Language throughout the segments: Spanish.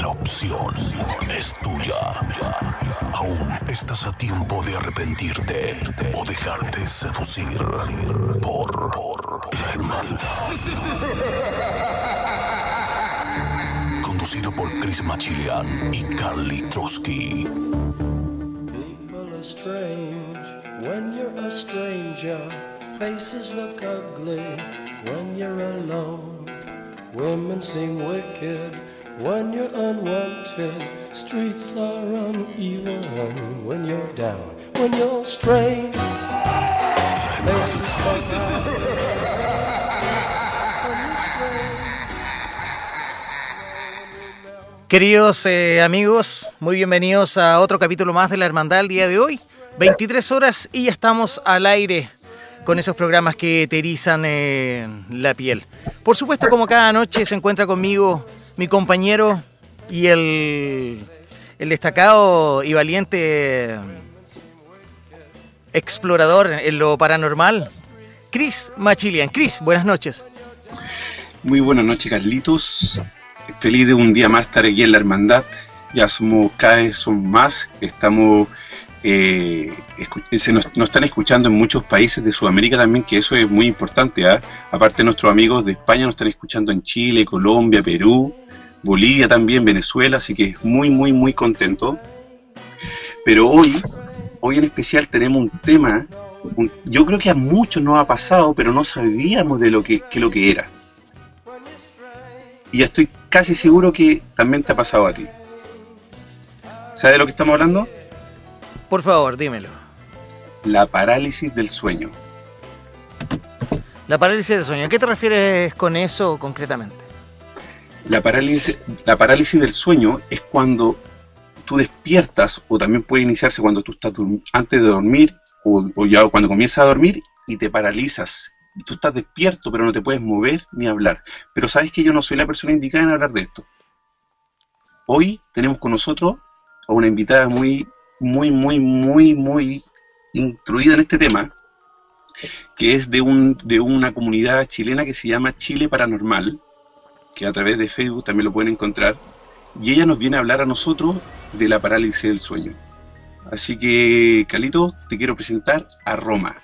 La opción es tuya. Aún estás a tiempo de arrepentirte o dejarte seducir por, la hermandad. Conducido por Chris Machilian y Carly Trotsky. People are strange when you're a stranger. Faces look ugly when you're alone. Women seem wicked when you're unwanted. Streets are uneven when you're down. When you're strange. Queridos eh, amigos, muy bienvenidos a otro capítulo más de la Hermandad el día de hoy. 23 horas y ya estamos al aire con esos programas que te eh, la piel. Por supuesto, como cada noche se encuentra conmigo mi compañero y el, destacado y valiente explorador en lo paranormal, Chris Machilian. Chris, buenas noches. Muy buenas noches, Carlitos. Feliz de un día más estar aquí en la hermandad. Ya somos cada vez son más. Estamos, eh, se nos, nos están escuchando en muchos países de Sudamérica también, que eso es muy importante. ¿ah? Aparte, nuestros amigos de España nos están escuchando en Chile, Colombia, Perú, Bolivia también, Venezuela. Así que muy, muy, muy contento. Pero hoy, hoy en especial tenemos un tema. un- yo creo que a muchos nos ha pasado, pero no sabíamos de lo que, que lo que era. Y estoy casi seguro que también te ha pasado a ti. ¿Sabes de lo que estamos hablando? Por favor, dímelo. La parálisis del sueño. La parálisis del sueño. ¿A qué te refieres con eso concretamente? La parálisis, la parálisis del sueño es cuando tú despiertas, o también puede iniciarse cuando tú estás antes de dormir, o, o ya cuando comienzas a dormir y te paralizas. Tú estás despierto, pero no te puedes mover ni hablar. Pero sabes que yo no soy la persona indicada en hablar de esto. Hoy tenemos con nosotros a una invitada muy, muy, muy, muy, muy instruida en este tema, que es de, un, de una comunidad chilena que se llama Chile Paranormal, que a través de Facebook también lo pueden encontrar, y ella nos viene a hablar a nosotros de la parálisis del sueño. Así que, Calito, te quiero presentar a Roma.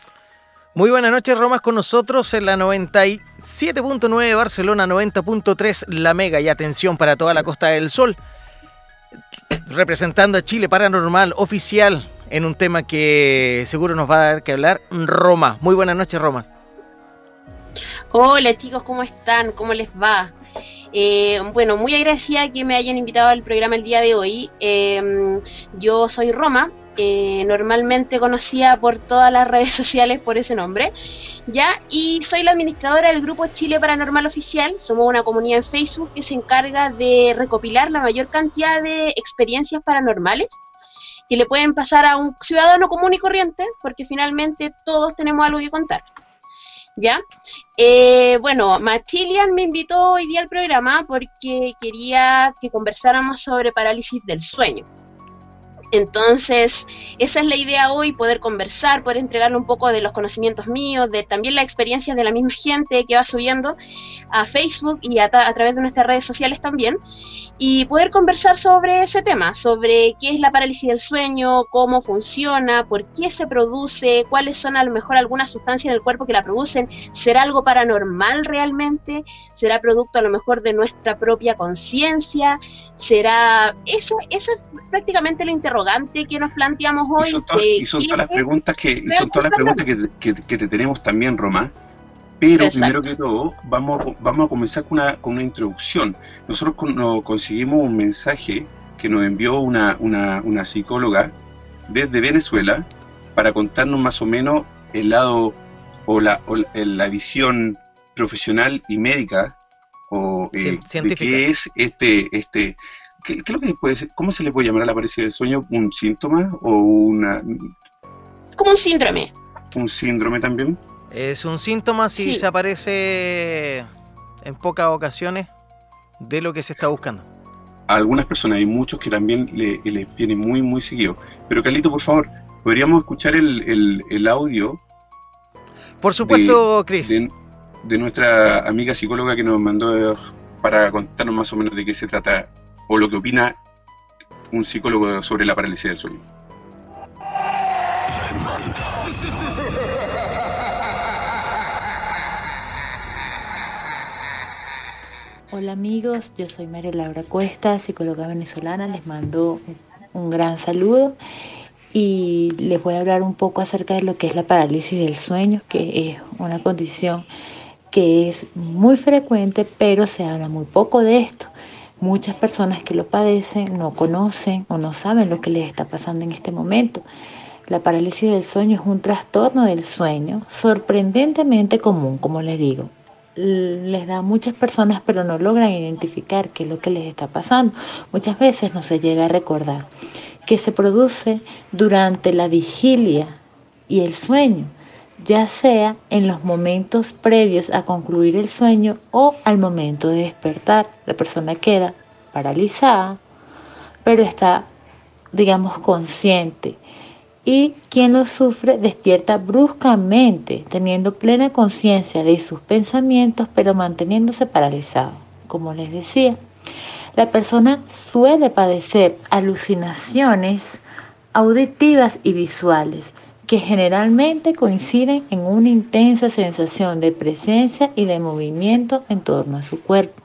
Muy buenas noches, Romas, con nosotros en la 97.9 Barcelona, 90.3 La Mega y atención para toda la Costa del Sol. Representando a Chile Paranormal oficial en un tema que seguro nos va a dar que hablar, Roma. Muy buenas noches, Roma. Hola chicos, ¿cómo están? ¿Cómo les va? Eh, bueno, muy agradecida que me hayan invitado al programa el día de hoy. Eh, yo soy Roma, eh, normalmente conocida por todas las redes sociales por ese nombre, ya, y soy la administradora del grupo Chile Paranormal Oficial. Somos una comunidad en Facebook que se encarga de recopilar la mayor cantidad de experiencias paranormales que le pueden pasar a un ciudadano común y corriente, porque finalmente todos tenemos algo que contar. ¿Ya? Eh, bueno, Machilian me invitó hoy día al programa porque quería que conversáramos sobre parálisis del sueño. Entonces, esa es la idea hoy, poder conversar, poder entregarle un poco de los conocimientos míos, de también las experiencias de la misma gente que va subiendo a Facebook y a través de nuestras redes sociales también, y poder conversar sobre ese tema, sobre qué es la parálisis del sueño, cómo funciona, por qué se produce, cuáles son a lo mejor algunas sustancias en el cuerpo que la producen, será algo paranormal realmente, será producto a lo mejor de nuestra propia conciencia, será eso, eso es prácticamente la interrogante que nos planteamos Y hoy. son, y son todas las preguntas que, y son todas las preguntas que, que- que te tenemos también, Roma. Pero Exacto. primero que todo, vamos, a- vamos a comenzar con una, con una introducción. Nosotros con- nos conseguimos un mensaje que nos envió una, una, una psicóloga desde Venezuela para contarnos más o menos el lado o la, o la- visión profesional y médica o eh, de qué es este, este ¿qué, qué es lo que puede ser? ¿Cómo se le puede llamar a la parálisis del sueño? ¿Un síntoma o una, Como un síndrome. un síndrome también? Es un síntoma si Sí. se aparece en pocas ocasiones de lo que se está buscando. A algunas personas hay muchos que también le- les viene muy, muy seguido. Pero Carlito, por favor, ¿podríamos escuchar el, el- el audio Por supuesto, Chris. de, de nuestra amiga psicóloga que nos mandó para contarnos más o menos de qué se trata o lo que opina un psicólogo sobre la parálisis del sueño? Hola amigos, yo soy María Laura Cuesta, psicóloga venezolana, les mando un gran saludo y les voy a hablar un poco acerca de lo que es la parálisis del sueño, que es una condición que es muy frecuente, pero se habla muy poco de esto. Muchas personas que lo padecen no conocen o no saben lo que les está pasando en este momento. La parálisis del sueño es un trastorno del sueño sorprendentemente común, como les digo les da muchas personas, pero no logran identificar qué es lo que les está pasando. Muchas veces no se llega a recordar que se produce durante la vigilia y el sueño, ya sea en los momentos previos a concluir el sueño o al momento de despertar. La persona queda paralizada, pero está, digamos, consciente y quien lo sufre despierta bruscamente, teniendo plena conciencia de sus pensamientos, pero manteniéndose paralizado. Como les decía, la persona suele padecer alucinaciones auditivas y visuales que generalmente coinciden en una intensa sensación de presencia y de movimiento en torno a su cuerpo.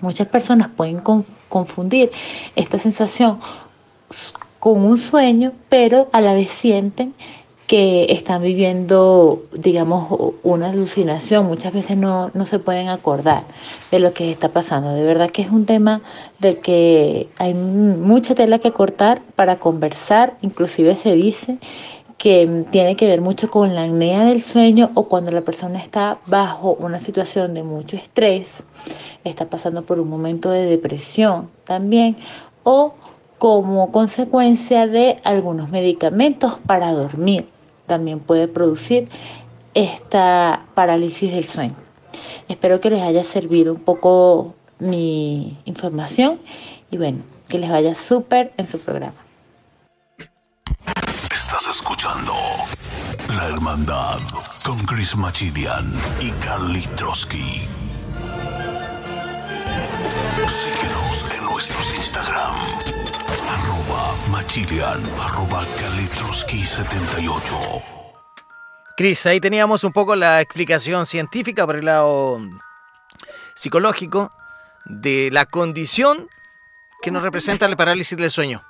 Muchas personas pueden confundir esta sensación con un sueño, pero a la vez sienten que están viviendo, digamos, una alucinación. Muchas veces no, no se pueden acordar de lo que está pasando. De verdad que es un tema del que hay mucha tela que cortar para conversar. Inclusive se dice que tiene que ver mucho con la apnea del sueño o cuando la persona está bajo una situación de mucho estrés, está pasando por un momento de depresión también, o como consecuencia de algunos medicamentos para dormir. También puede producir esta parálisis del sueño. Espero que les haya servido un poco mi información y bueno, que les vaya súper en su programa. Estás escuchando La Hermandad con Chris Machilian y Carly Trotsky. Síguenos en nuestros Instagram. Arroba Machilian, arroba Carly 78 Cris, ahí teníamos un poco la explicación científica por el lado psicológico de la condición que nos representa la parálisis del sueño.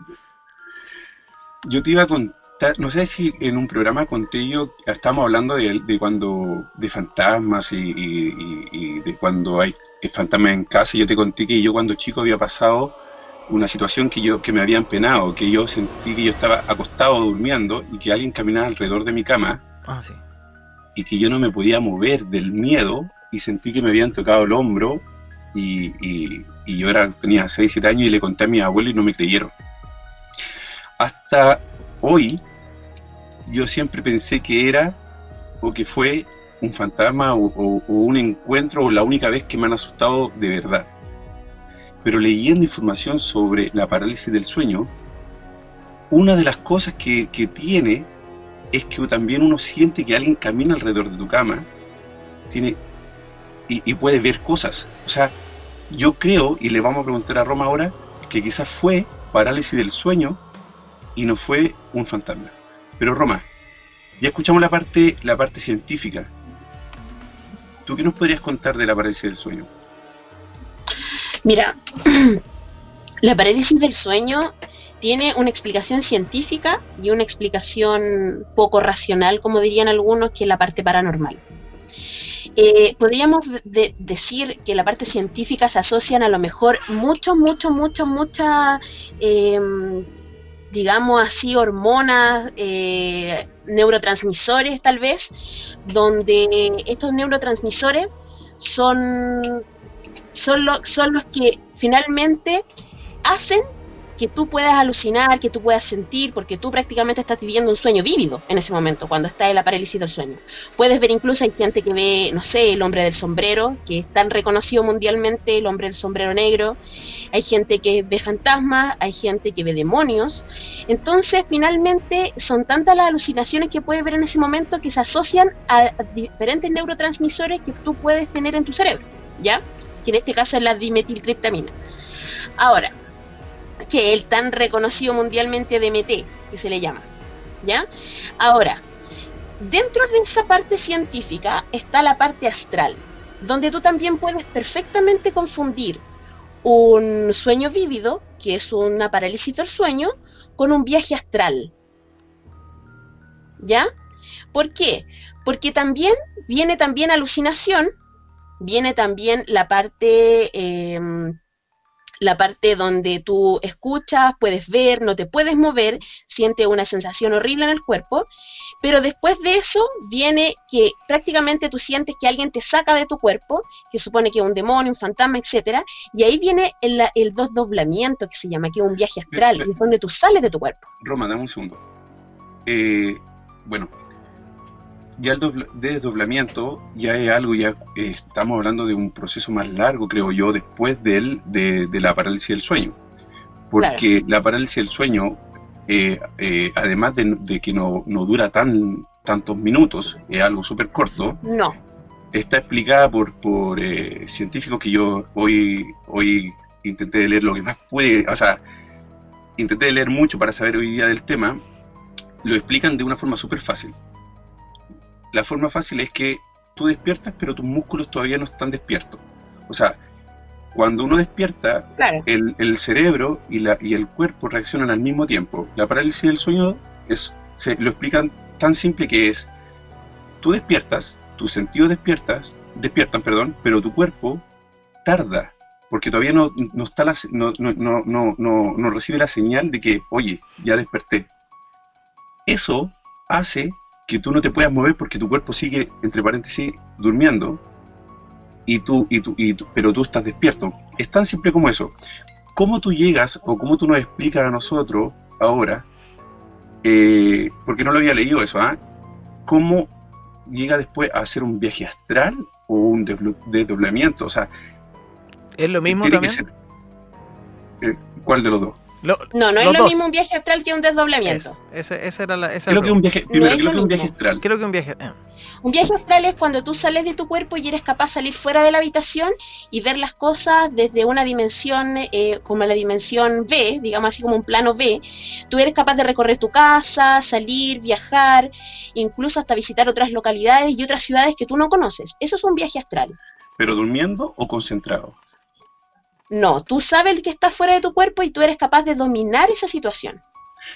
Yo te iba a contar, no sé si en un programa conté yo, estamos hablando de, de cuando, de fantasmas y, y, y, de cuando hay fantasmas en casa, yo te conté que yo cuando chico había pasado una situación que yo que me habían penado, que yo sentí que yo estaba acostado durmiendo y que alguien caminaba alrededor de mi cama ah, sí. y que yo no me podía mover del miedo y sentí que me habían tocado el hombro y, y, y yo era, tenía 6, 7 años y le conté a mi abuelo y no me creyeron. Hasta hoy yo siempre pensé que era o que fue un fantasma o, o, o un encuentro o la única vez que me han asustado de verdad pero leyendo información sobre la parálisis del sueño, una de las cosas que, que, tiene es que también uno siente que alguien camina alrededor de tu cama tiene, y, y, puede ver cosas. O sea, yo creo, y le vamos a preguntar a Roma ahora, que quizás fue parálisis del sueño y no fue un fantasma. Pero Roma, ya escuchamos la parte, la parte científica. ¿Tú qué nos podrías contar de la parálisis del sueño? Mira, la parálisis del sueño tiene una explicación científica y una explicación poco racional, como dirían algunos, que es la parte paranormal. Eh, podríamos de decir que la parte científica se asocian a lo mejor mucho, mucho, mucho, muchas, eh, digamos así, hormonas, eh, neurotransmisores tal vez, donde estos neurotransmisores son son, lo, son los que finalmente hacen que tú puedas alucinar, que tú puedas sentir, porque tú prácticamente estás viviendo un sueño vívido en ese momento, cuando está en la parálisis del sueño. Puedes ver incluso, hay gente que ve, no sé, el hombre del sombrero, que es tan reconocido mundialmente, el hombre del sombrero negro. Hay gente que ve fantasmas, hay gente que ve demonios. Entonces, finalmente, son tantas las alucinaciones que puedes ver en ese momento que se asocian a diferentes neurotransmisores que tú puedes tener en tu cerebro, ¿ya? Que en este caso es la dimetiltriptamina. Ahora, que el tan reconocido mundialmente DMT, que se le llama. ¿Ya? Ahora, dentro de esa parte científica está la parte astral, donde tú también puedes perfectamente confundir un sueño vívido, que es una parálisis del sueño, con un viaje astral. ¿Ya? ¿Por qué? Porque también viene también alucinación, viene también la parte em, la parte donde tú escuchas, puedes ver, no te puedes mover, sientes una sensación horrible en el cuerpo, pero después de eso viene que prácticamente tú sientes que alguien te saca de tu cuerpo, que supone que es un demonio, un fantasma, etcétera, y ahí viene el, el desdoblamiento que se llama, que es un viaje astral, y es donde tú sales de tu cuerpo. Roma, dame un segundo. Eh, bueno, ya el desdoblamiento ya es algo, ya eh, estamos hablando de un proceso más largo, creo yo, después de, de, la parálisis del sueño. Porque la parálisis del sueño, eh, eh, además de, que no, dura tan tantos minutos, es algo súper corto. No. Está explicada por, por científicos que yo hoy, hoy intenté leer lo que más puede, o sea, intenté leer mucho para saber hoy día del tema, lo explican de una forma súper fácil la forma fácil es que tú despiertas, pero tus músculos todavía no están despiertos. O sea, cuando uno despierta, el, cerebro y, la, y el cuerpo reaccionan al mismo tiempo. La parálisis del sueño es, se lo explican tan simple que es, tú despiertas, tus sentidos despiertas, despiertan, perdón, pero tu cuerpo tarda, porque todavía no, no, está la, no, no, no, no recibe la señal de que, oye, ya desperté. Eso hace que tú no te puedas mover porque tu cuerpo sigue, entre paréntesis, durmiendo, y tú, y tú, y pero tú estás despierto. Es tan simple como eso. ¿Cómo tú llegas o cómo tú nos explicas a nosotros ahora, eh, porque no lo había leído eso, ¿ah? ¿Cómo llega después a hacer un viaje astral o un desdoblamiento? O sea, ¿es lo mismo también? Eh, ¿Cuál de los dos? No, no es lo mismo un viaje astral que un desdoblamiento. ese, era la, creo que un viaje, primero, creo que un viaje astral. Creo que un viaje. Eh. Un viaje astral es cuando tú sales de tu cuerpo y eres capaz de salir fuera de la habitación y ver las cosas desde una dimensión eh, como la dimensión B, digamos así como un plano B. Tú eres capaz de recorrer tu casa, salir, viajar, incluso hasta visitar otras localidades y otras ciudades que tú no conoces. Eso es un viaje astral. ¿Pero durmiendo o concentrado? No, tú sabes que está fuera de tu cuerpo y tú eres capaz de dominar esa situación.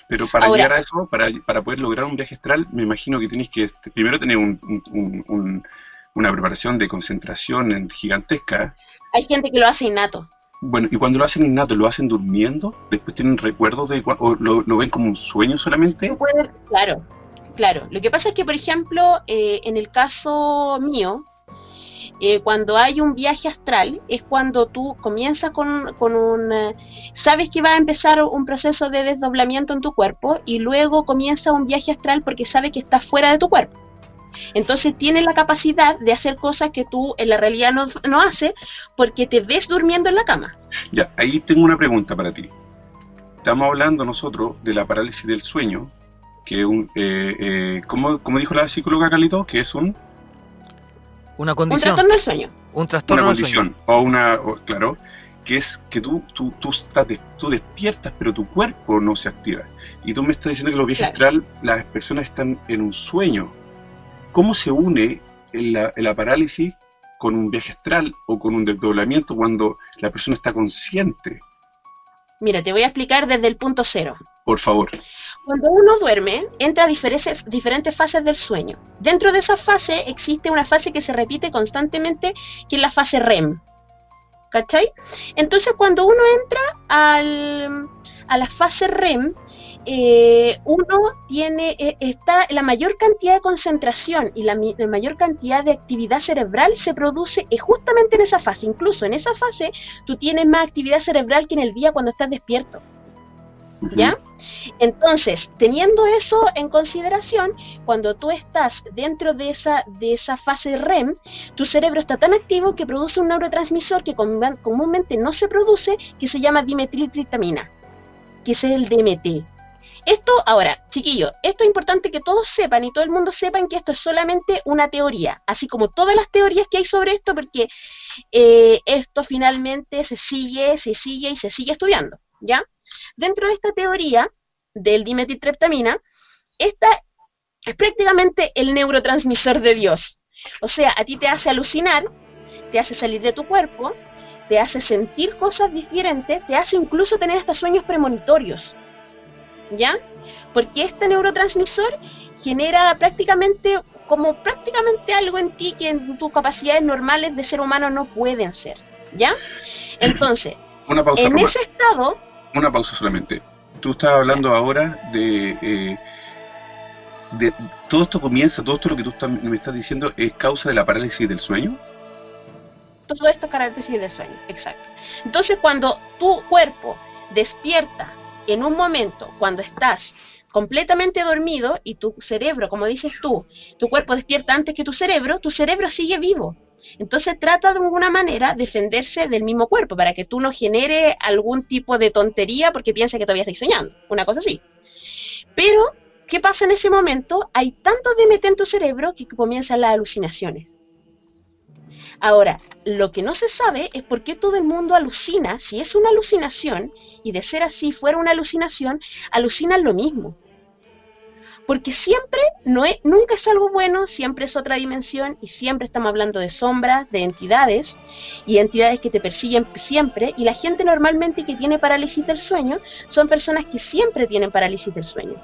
Pero para llegar a eso, para, para, poder lograr un viaje astral, me imagino que tienes que este, primero tener una preparación de concentración gigantesca. Hay gente que lo hace innato. Bueno, y cuando lo hacen innato, ¿lo hacen durmiendo? ¿Después tienen recuerdos de o lo, ven como un sueño solamente? claro, claro. Lo que pasa es que, por ejemplo, eh, en el caso mío, eh, cuando hay un viaje astral es cuando tú comienzas con, un... Eh, sabes que va a empezar un proceso de desdoblamiento en tu cuerpo y luego comienza un viaje astral porque sabes que estás fuera de tu cuerpo. Entonces tienes la capacidad de hacer cosas que tú en la realidad no, no haces porque te ves durmiendo en la cama. Ya, ahí tengo una pregunta para ti. Estamos hablando nosotros de la parálisis del sueño, que es un, eh, como, como dijo la psicóloga Carlito, que es un una condición. Un trastorno del sueño. Un trastorno una condición. O una, claro, que es que tú, tú, tú, estás tú despiertas, pero tu cuerpo no se activa. Y tú me estás diciendo que los viajes astral, las personas están en un sueño. ¿Cómo se une la, la parálisis con un viaje astral o con un desdoblamiento cuando la persona está consciente? Mira, te voy a explicar desde el punto cero. Por favor. Cuando uno duerme, entra a diferentes, fases del sueño. Dentro de esa fase existe una fase que se repite constantemente, que es la fase REM. ¿Cachai? Entonces, cuando uno entra al, a la fase REM, eh, uno tiene, eh, está la mayor cantidad de concentración y la, la, mayor cantidad de actividad cerebral se produce justamente en esa fase. Incluso en esa fase tú tienes más actividad cerebral que en el día cuando estás despierto. ¿Ya? Entonces, teniendo eso en consideración, cuando tú estás dentro de esa, de esa fase REM, tu cerebro está tan activo que produce un neurotransmisor que comúnmente no se produce, que se llama dimetiltriptamina, que es el DMT. Esto, ahora, chiquillos, esto es importante que todos sepan y todo el mundo sepan que esto es solamente una teoría, así como todas las teorías que hay sobre esto, porque eh, esto finalmente se sigue, se sigue y se sigue estudiando, ¿ya? Dentro de esta teoría del dimetiltriptamina, esta es prácticamente el neurotransmisor de Dios. O sea, a ti te hace alucinar, te hace salir de tu cuerpo, te hace sentir cosas diferentes, te hace incluso tener hasta sueños premonitorios. ¿Ya? Porque este neurotransmisor genera prácticamente como prácticamente algo en ti que en tus capacidades normales de ser humano no pueden ser. ¿Ya? Entonces, en ese estado, una pausa solamente. Tú estabas hablando ahora de, eh, de. Todo esto comienza, todo esto lo que tú me estás diciendo es causa de la parálisis del sueño. Todo esto es parálisis del sueño, exacto. Entonces, cuando tu cuerpo despierta en un momento, cuando estás completamente dormido y tu cerebro, como dices tú, tu cuerpo despierta antes que tu cerebro, tu cerebro sigue vivo. Entonces trata de alguna manera defenderse del mismo cuerpo para que tú no genere algún tipo de tontería porque piensa que todavía estás soñando, una cosa así. Pero, ¿qué pasa en ese momento? Hay tanto DMT en tu cerebro que comienzan las alucinaciones. Ahora, lo que no se sabe es por qué todo el mundo alucina, si es una alucinación, y de ser así fuera una alucinación, alucinan lo mismo porque siempre no es, nunca es algo bueno, siempre es otra dimensión y siempre estamos hablando de sombras, de entidades y entidades que te persiguen siempre y la gente normalmente que tiene parálisis del sueño son personas que siempre tienen parálisis del sueño.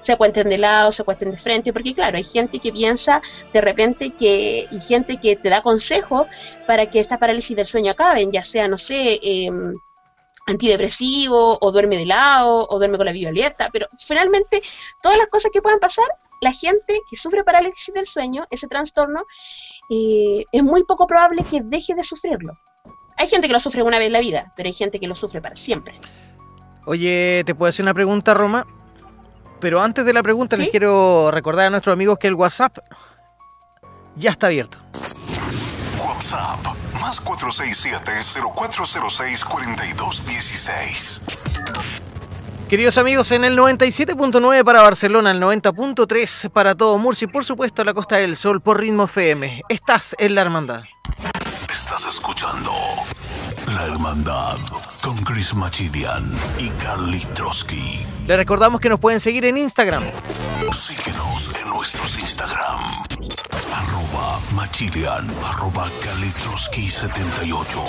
Se acuesten de lado, se acuesten de frente, porque claro, hay gente que piensa de repente que, y gente que te da consejo para que esta parálisis del sueño acaben, ya sea, no sé, eh, antidepresivo, o duerme de lado, o duerme con la vida abierta, pero finalmente todas las cosas que puedan pasar, la gente que sufre parálisis del sueño, ese trastorno, eh, es muy poco probable que deje de sufrirlo. Hay gente que lo sufre una vez en la vida, pero hay gente que lo sufre para siempre. Oye, ¿te puedo hacer una pregunta, Roma? Pero antes de la pregunta les quiero recordar a nuestros amigos que el WhatsApp ya está abierto. WhatsApp más 467-0406-4216. Queridos amigos, en el 97.9 para Barcelona, el 90.3 para todo Murcia y por supuesto la Costa del Sol por Ritmo FM. Estás en la Hermandad. Estás escuchando La Hermandad con Chris Machilian y Carly Trotsky. Le recordamos que nos pueden seguir en Instagram. Síguenos en nuestros Instagram machilian, arroba 78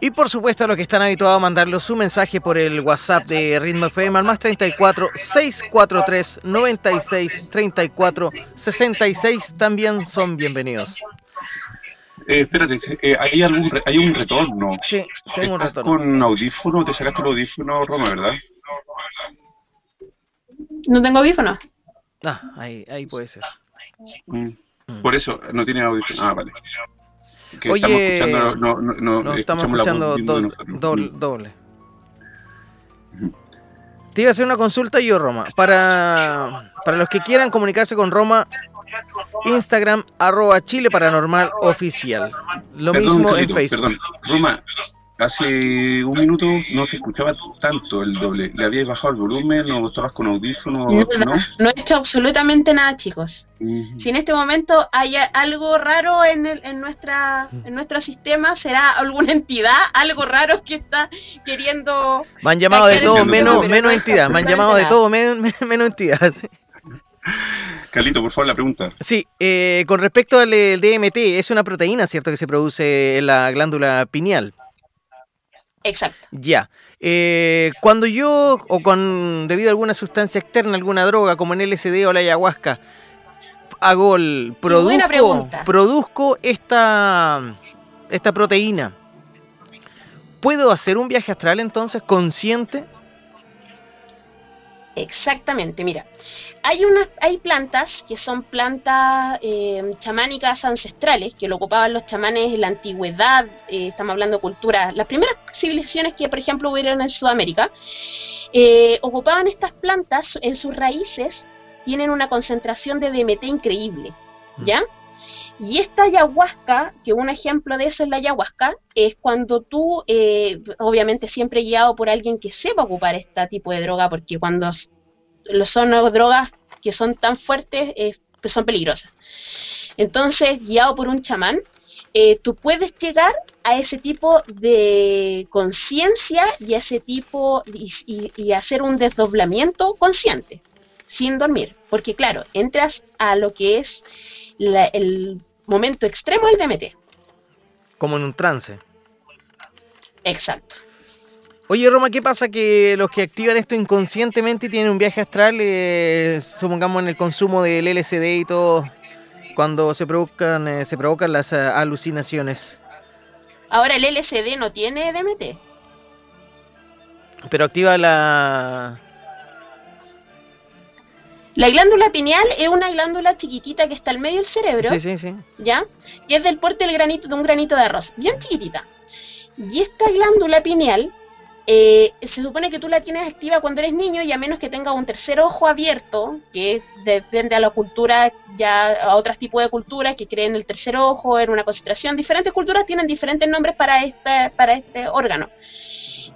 Y por supuesto a los que están habituados a mandarlos su mensaje por el WhatsApp de Ritmo FM al más 34 643 96 34 66 también son bienvenidos. Eh, espérate, eh, ¿hay, algún, ¿hay un retorno? Sí, tengo un retorno. con audífono? ¿Te sacaste el audífono, Roma, verdad? No tengo audífono. Ah, ahí, ahí puede ser. Mm. Mm. Por eso no tiene audición. Ah, vale. Oye, estamos escuchando, no, no, no, estamos escuchando doble. doble. Te iba a hacer una consulta yo, Roma. Para, para los que quieran comunicarse con Roma, Instagram, arroba Chile Paranormal Oficial. Lo mismo en Facebook. Perdón, Roma, hace un minuto no te escuchaba tanto el doble. ¿Le habías bajado el volumen o estabas con audífonos? No, no, he hecho absolutamente nada, chicos. Si en este momento hay algo raro en, el, en, nuestra, en nuestro sistema, será alguna entidad, algo raro que está queriendo... Me han llamado de todo menos, menos entidad. Me han llamado de todo menos, menos entidad. Carlito, por favor, la pregunta. Sí, eh, con respecto al DMT, es una proteína, ¿cierto?, que se produce en la glándula pineal. Exacto. Ya. Eh, cuando yo, o con debido a alguna sustancia externa, alguna droga, como en LSD o la ayahuasca, hago el produzco, produzco esta, esta proteína. ¿Puedo hacer un viaje astral entonces consciente? Exactamente, mira. Hay, hay plantas que son plantas eh, chamánicas ancestrales que lo ocupaban los chamanes en la antigüedad, eh, estamos hablando de culturas, las primeras civilizaciones que, por ejemplo, hubieron en Sudamérica, eh, ocupaban estas plantas, en sus raíces tienen una concentración de DMT increíble, ¿ya? Y esta ayahuasca, que un ejemplo de eso es la ayahuasca, es cuando tú, eh, obviamente siempre guiado por alguien que sepa ocupar este tipo de droga, porque cuando son drogas que son tan fuertes, pues son peligrosas. Entonces, guiado por un chamán, eh, tú puedes llegar a ese tipo de conciencia y a ese tipo y, hacer un desdoblamiento consciente, sin dormir. Porque claro, entras a lo que es el momento extremo del DMT. Como en un trance. Exacto. Oye, Roma, ¿qué pasa que los que activan esto inconscientemente tienen un viaje astral, eh, supongamos en el consumo del LSD y todo, cuando se provocan, eh, se provocan las eh, alucinaciones? Ahora el LSD no tiene DMT. Pero activa la, la glándula pineal es una glándula chiquitita que está al medio del cerebro. Sí, sí, sí. ¿Ya? Y es del porte del granito, de un granito de arroz, bien chiquitita. Y esta glándula pineal eh, se supone que tú la tienes activa cuando eres niño y a menos que tengas un tercer ojo abierto, que depende a la cultura, ya a otros tipos de culturas que creen el tercer ojo, en una concentración. Diferentes culturas tienen diferentes nombres para este, para este órgano.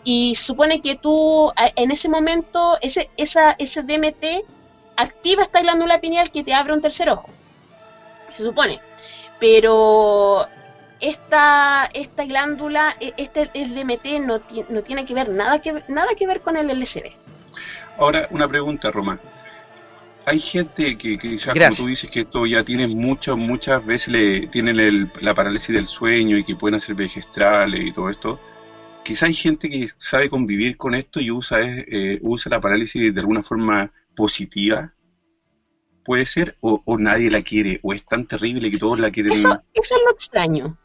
Y supone que tú en ese momento, ese, esa, ese DMT activa esta glándula pineal que te abre un tercer ojo. Se supone. Pero esta, esta glándula, e, este el DMT no, no tiene que ver nada, que nada que ver con el LSD. Ahora, una pregunta, Román. Hay gente que, que como tú dices, que esto ya tiene muchas, muchas veces le, tienen la parálisis del sueño y que pueden hacer vegestrales y todo esto. Quizá hay gente que sabe convivir con esto y usa, eh, usa la parálisis de alguna forma positiva, puede ser, o, nadie la quiere, o es tan terrible que todos la quieren. Eso, eso es lo extraño.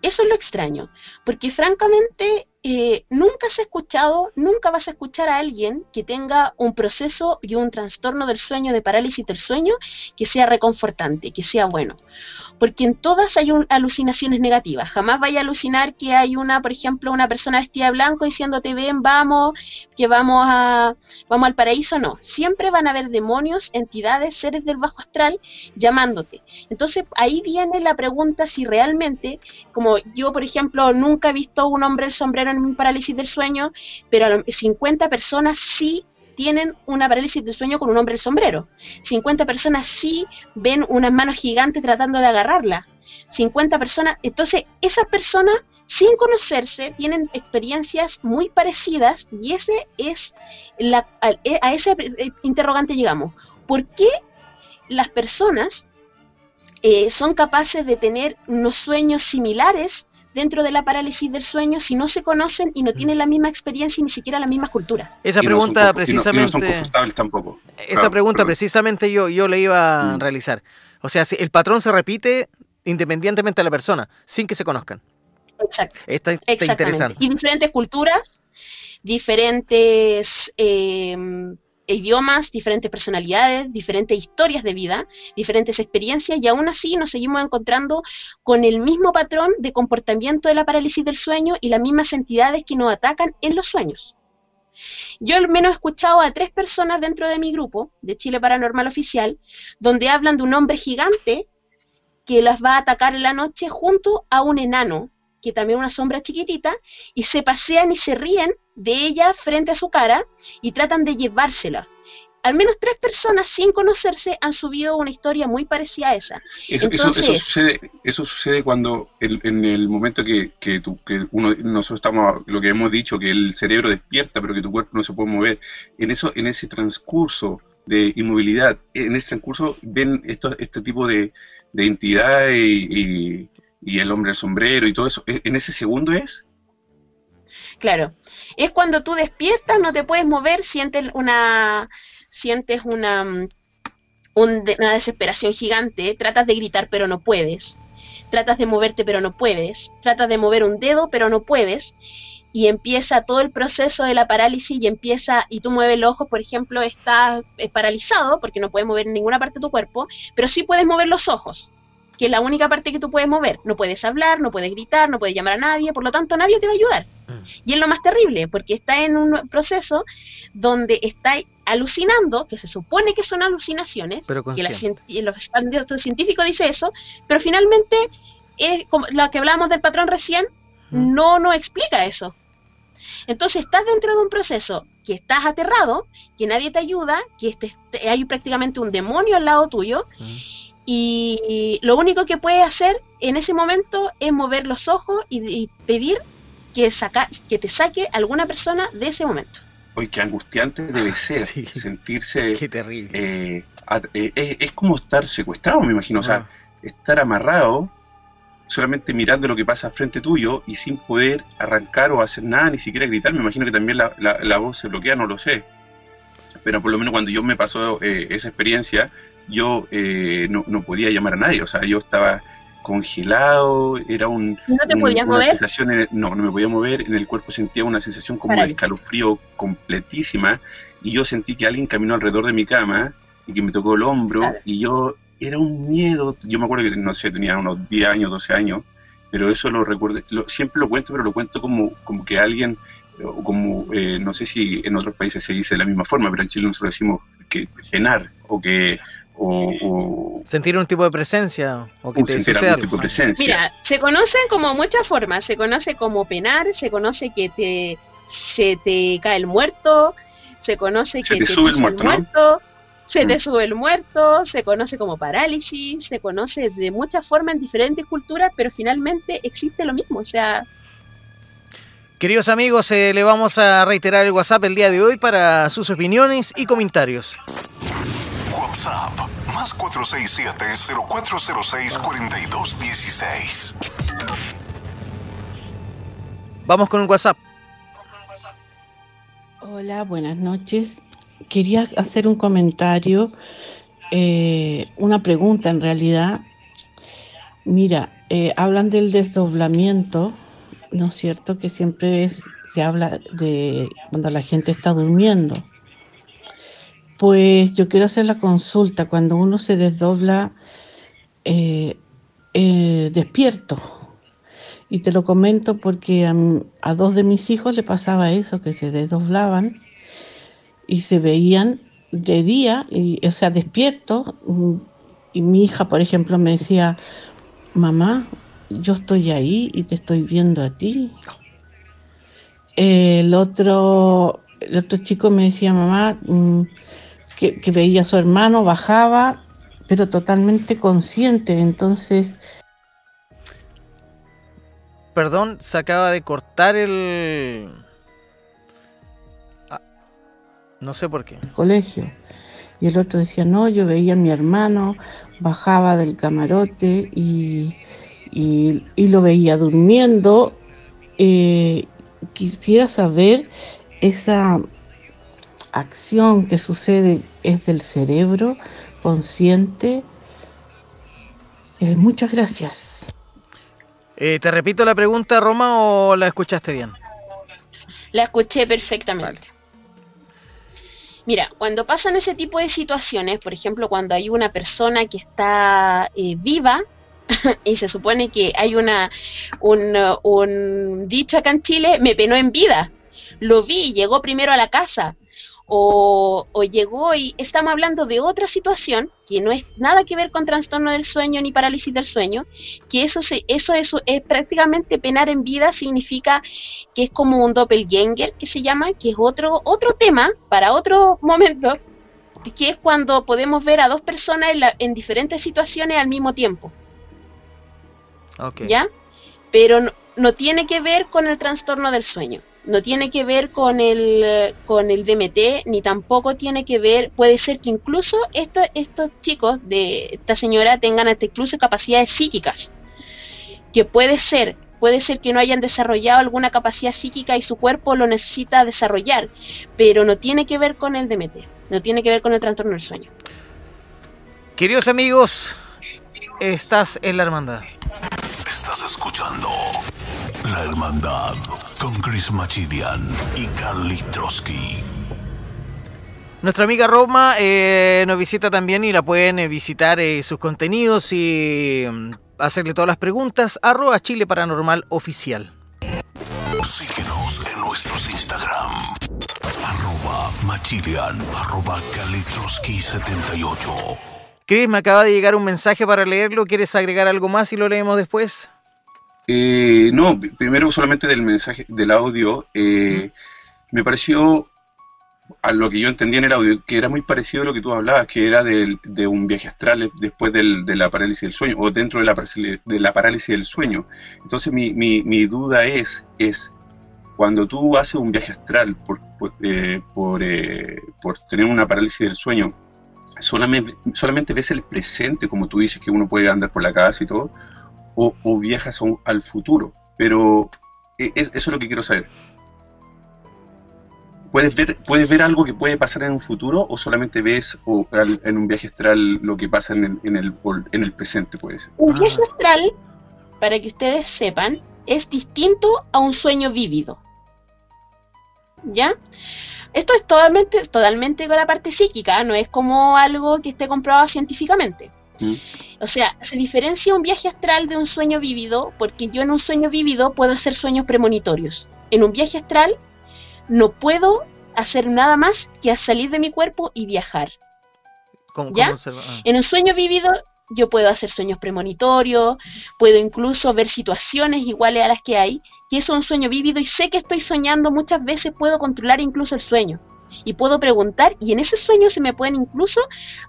Eso es lo extraño, porque francamente eh, nunca has escuchado, nunca vas a escuchar a alguien que tenga un proceso y un trastorno del sueño, de parálisis del sueño, que sea reconfortante, que sea bueno. Porque en todas hay alucinaciones negativas. Jamás vaya a alucinar que hay una, por ejemplo, una persona vestida de blanco diciéndote, ven, vamos, que vamos, a, vamos al paraíso. No, siempre van a haber demonios, entidades, seres del bajo astral llamándote. Entonces ahí viene la pregunta si realmente, como yo, por ejemplo, nunca he visto un hombre el sombrero en un parálisis del sueño, pero 50 personas sí tienen una parálisis del sueño con un hombre el sombrero. 50 personas sí ven unas manos gigantes tratando de agarrarla. 50 personas, entonces esas personas sin conocerse tienen experiencias muy parecidas y ese es la, a, ese interrogante llegamos. ¿Por qué las personas eh, son capaces de tener unos sueños similares dentro de la parálisis del sueño si no se conocen y no tienen la misma experiencia y ni siquiera las mismas culturas? Esa pregunta precisamente... tampoco. Esa pregunta precisamente yo, yo le iba a mm. realizar. O sea, si el patrón se repite independientemente de la persona, sin que se conozcan. Exacto. Está, interesante. Y diferentes culturas, diferentes... Eh, idiomas, diferentes personalidades, diferentes historias de vida, diferentes experiencias y aún así nos seguimos encontrando con el mismo patrón de comportamiento de la parálisis del sueño y las mismas entidades que nos atacan en los sueños. Yo al menos he escuchado a tres personas dentro de mi grupo, de Chile Paranormal Oficial, donde hablan de un hombre gigante que las va a atacar en la noche junto a un enano, que también es una sombra chiquitita, y se pasean y se ríen de ella frente a su cara y tratan de llevársela. Al menos tres personas sin conocerse han subido una historia muy parecida a esa. Eso, sucede, cuando en el momento que, que, que uno, nosotros estamos, lo que hemos dicho, que el cerebro despierta, pero que tu cuerpo no se puede mover. En eso, en ese transcurso de inmovilidad, en ese transcurso ven esto, este tipo de, de entidades y, y el hombre del sombrero y todo eso. ¿En ese segundo es? Claro, es cuando tú despiertas, no te puedes mover, sientes una, sientes una, mm, una desesperación gigante, tratas de gritar pero no puedes, tratas de moverte pero no puedes, tratas de mover un dedo pero no puedes, y empieza todo el proceso de la parálisis y empieza, y tú mueves los ojos, por ejemplo, estás eh, paralizado porque no puedes mover ninguna parte de tu cuerpo, pero sí puedes mover los ojos, que es la única parte que tú puedes mover. No puedes hablar, no puedes gritar, no puedes llamar a nadie, por lo tanto nadie te va a ayudar. Mm. Y es lo más terrible, porque está en un proceso donde está alucinando, que se supone que son alucinaciones, que los científicos dice eso, pero finalmente es como la que hablábamos del patrón recién, mm. no nos explica eso. Entonces estás dentro de un proceso que estás aterrado, que nadie te ayuda, que este, hay prácticamente un demonio al lado tuyo, mm. Y lo único que puedes hacer en ese momento es mover los ojos y, pedir que, saca, que te saque alguna persona de ese momento. Oye, qué angustiante debe ser sentirse... Qué terrible. Eh, eh, es, como estar secuestrado, me imagino, o sea, ah. estar amarrado solamente mirando lo que pasa frente tuyo y sin poder arrancar o hacer nada, ni siquiera gritar. Me imagino que también la, voz se bloquea, no lo sé. Pero por lo menos cuando yo me pasó eh, esa experiencia, yo eh, no, podía llamar a nadie. O sea, yo estaba congelado, era un, ¿No te podías mover? no, no me podía mover, en el cuerpo sentía una sensación como de escalofrío completísima y yo sentí que alguien caminó alrededor de mi cama y que me tocó el hombro y yo era un miedo, yo me acuerdo que, no sé, tenía unos 10 años, 12 años, pero eso lo recuerdo, siempre lo cuento, pero lo cuento como, como que alguien, o como, eh, no sé si en otros países se dice de la misma forma, pero en Chile nosotros decimos que penar, o que... O, sentir un tipo de presencia o que te sentir algún tipo de presencia. Mira, se conocen como muchas formas, se conoce como penar, se conoce que te se te cae el muerto, se conoce que te, sube el muerto, se te mm. sube el muerto, se conoce como parálisis, se conoce de muchas formas en diferentes culturas, pero finalmente existe lo mismo, o sea... Queridos amigos, eh, le vamos a reiterar el WhatsApp el día de hoy para sus opiniones y comentarios. WhatsApp más 467-0406-4216. Vamos con un WhatsApp. Hola, buenas noches quería hacer un comentario, eh, una pregunta en realidad. Mira, eh, hablan del desdoblamiento, ¿no es cierto? Que siempre se habla de cuando la gente está durmiendo. Pues yo quiero hacer la consulta, cuando uno se desdobla eh, despierto. Y te lo comento porque a, a, dos de mis hijos le pasaba eso, que se desdoblaban y se veían de día, y, o sea, despiertos. Mm, y mi hija, por ejemplo, me decía, mamá, yo estoy ahí y te estoy viendo a ti. El otro, el otro chico me decía, mamá, mm, que, que veía a su hermano, bajaba, pero totalmente consciente. Entonces, perdón, se acaba de cortar el, no sé por qué. Colegio. Y el otro decía, no, yo veía a mi hermano, bajaba del camarote y, lo veía durmiendo. Eh, quisiera saber esa acción que sucede es del cerebro consciente. Eh, muchas gracias. Eh, ¿Te repito la pregunta, Roma, o la escuchaste bien? La escuché perfectamente. Mira, cuando pasan ese tipo de situaciones, por ejemplo, cuando hay una persona que está eh, viva, y se supone que hay una un, un dicho acá en Chile, me penó en vida. Lo vi, llegó primero a la casa o, llegó y estamos hablando de otra situación que no es nada que ver con trastorno del sueño ni parálisis del sueño, que eso, se, eso, eso es prácticamente penar en vida, significa que es como un doppelganger que se llama, que es otro, otro tema para otro momento, que es cuando podemos ver a dos personas en, diferentes situaciones al mismo tiempo. ¿Ya? Pero no tiene que ver con el trastorno del sueño no tiene que ver con el, con el DMT, ni tampoco tiene que ver, puede ser que incluso estos chicos de esta señora tengan hasta incluso capacidades psíquicas, que puede ser, puede ser que no hayan desarrollado alguna capacidad psíquica y su cuerpo lo necesita desarrollar, pero no tiene que ver con el DMT, no tiene que ver con el trastorno del sueño. Queridos amigos, estás en la hermandad. Estás escuchando la hermandad. Con Chris Machilian y Carly Trotsky. Nuestra amiga Roma eh, nos visita también y la pueden eh, visitar eh, sus contenidos y mm, hacerle todas las preguntas. Arroba Chile Paranormal Oficial. Síguenos en nuestros Instagram. Arroba Machilian, arroba Kalitroski78. Chris, me acaba de llegar un mensaje para leerlo. ¿Quieres agregar algo más y lo leemos después? Eh, no, primero solamente del mensaje, del audio, eh, me pareció, a lo que yo entendía en el audio, que era muy parecido a lo que tú hablabas, que era del- de un viaje astral después del- de la parálisis del sueño, o dentro de la, parálisis- de la parálisis del sueño. Entonces mi, mi- mi duda es, es, cuando tú haces un viaje astral por, por, eh, por, eh, por tener una parálisis del sueño, solamente, solamente ves el presente, como tú dices, que uno puede andar por la casa y todo, o, o viajas a un- al futuro. Pero eh, es- eso es lo que quiero saber. ¿Puedes ver, ¿Puedes ver algo que puede pasar en un futuro o solamente ves o, al- en un viaje astral lo que pasa en el, en el, en el presente? Puede ser. Un Ah. viaje astral, para que ustedes sepan, es distinto a un sueño vívido. ¿Ya? Esto es totalmente, totalmente con la parte psíquica, no es como algo que esté comprobado científicamente. ¿Mm? O sea, se diferencia un viaje astral de un sueño vívido porque yo en un sueño vívido puedo hacer sueños premonitorios. En un viaje astral no puedo hacer nada más que salir de mi cuerpo y viajar. ¿Cómo- ¿Ya? cómo se- ah. En un sueño vívido yo puedo hacer sueños premonitorios, puedo incluso ver situaciones iguales a las que hay, que eso es un sueño vívido y sé que estoy soñando muchas veces, puedo controlar incluso el sueño. Y puedo preguntar, y en ese sueño se me pueden incluso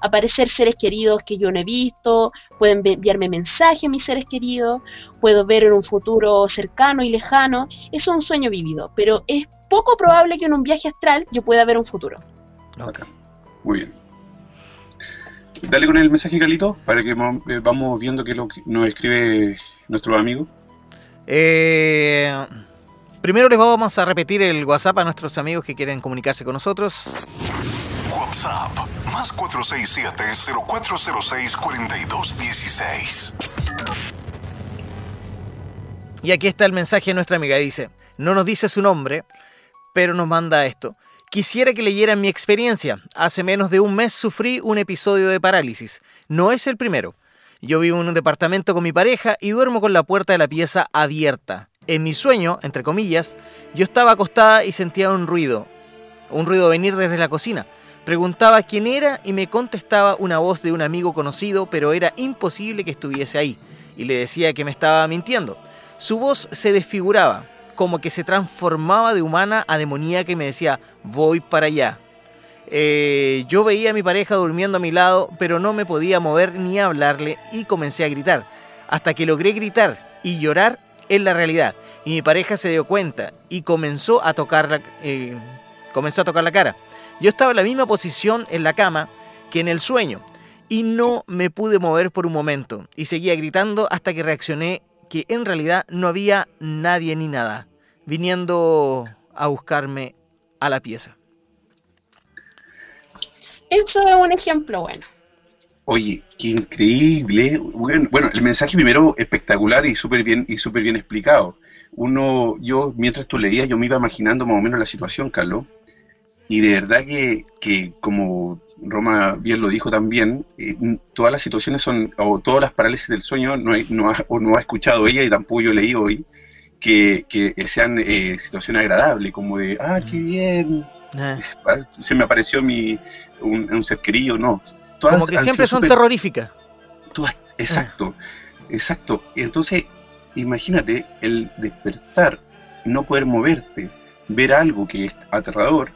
aparecer seres queridos que yo no he visto, pueden enviarme mensajes a mis seres queridos, puedo ver en un futuro cercano y lejano. Eso es un sueño vívido, pero es poco probable que en un viaje astral yo pueda ver un futuro. Ok. Muy bien. Dale con el mensaje, Calito, para que eh, vamos viendo qué es lo que nos escribe nuestro amigo. Eh, primero les vamos a repetir el WhatsApp a nuestros amigos que quieren comunicarse con nosotros. WhatsApp más 467-0406-4216. Y aquí está el mensaje de nuestra amiga. Dice, no nos dice su nombre, pero nos manda esto. Quisiera que leyeran mi experiencia. Hace menos de un mes sufrí un episodio de parálisis. No es el primero. Yo vivo en un departamento con mi pareja y duermo con la puerta de la pieza abierta. En mi sueño, entre comillas, yo estaba acostada y sentía un ruido. Un ruido venir desde la cocina. Preguntaba quién era y me contestaba una voz de un amigo conocido, pero era imposible que estuviese ahí. Y le decía que me estaba mintiendo. Su voz se desfiguraba, como que se transformaba de humana a demoníaca y me decía, voy para allá. Eh, yo veía a mi pareja durmiendo a mi lado, pero no me podía mover ni hablarle y comencé a gritar, hasta que logré gritar y llorar en la realidad. Y mi pareja se dio cuenta y comenzó a tocar la, eh, comenzó a tocar la cara. Yo estaba en la misma posición en la cama que en el sueño y no me pude mover por un momento y seguía gritando hasta que reaccioné que en realidad no había nadie ni nada viniendo a buscarme a la pieza. Eso es un ejemplo bueno. Oye, qué increíble. Bueno, bueno, el mensaje primero espectacular y súper bien y súper bien explicado. Uno, yo mientras tú leías, yo me iba imaginando más o menos la situación, Carlos. Y de verdad que, que como Roma bien lo dijo también, eh, todas las situaciones son, o todas las parálisis del sueño, no, hay- no, ha, o no ha escuchado ella y tampoco yo leí hoy, que, que sean eh, situaciones agradables, como de, ah, qué bien, Eh, se me apareció mi, un, un ser querido, no. Todas Como que siempre son terroríficas. todas- exacto, exacto. Entonces, imagínate el despertar, no poder moverte, ver algo que es aterrador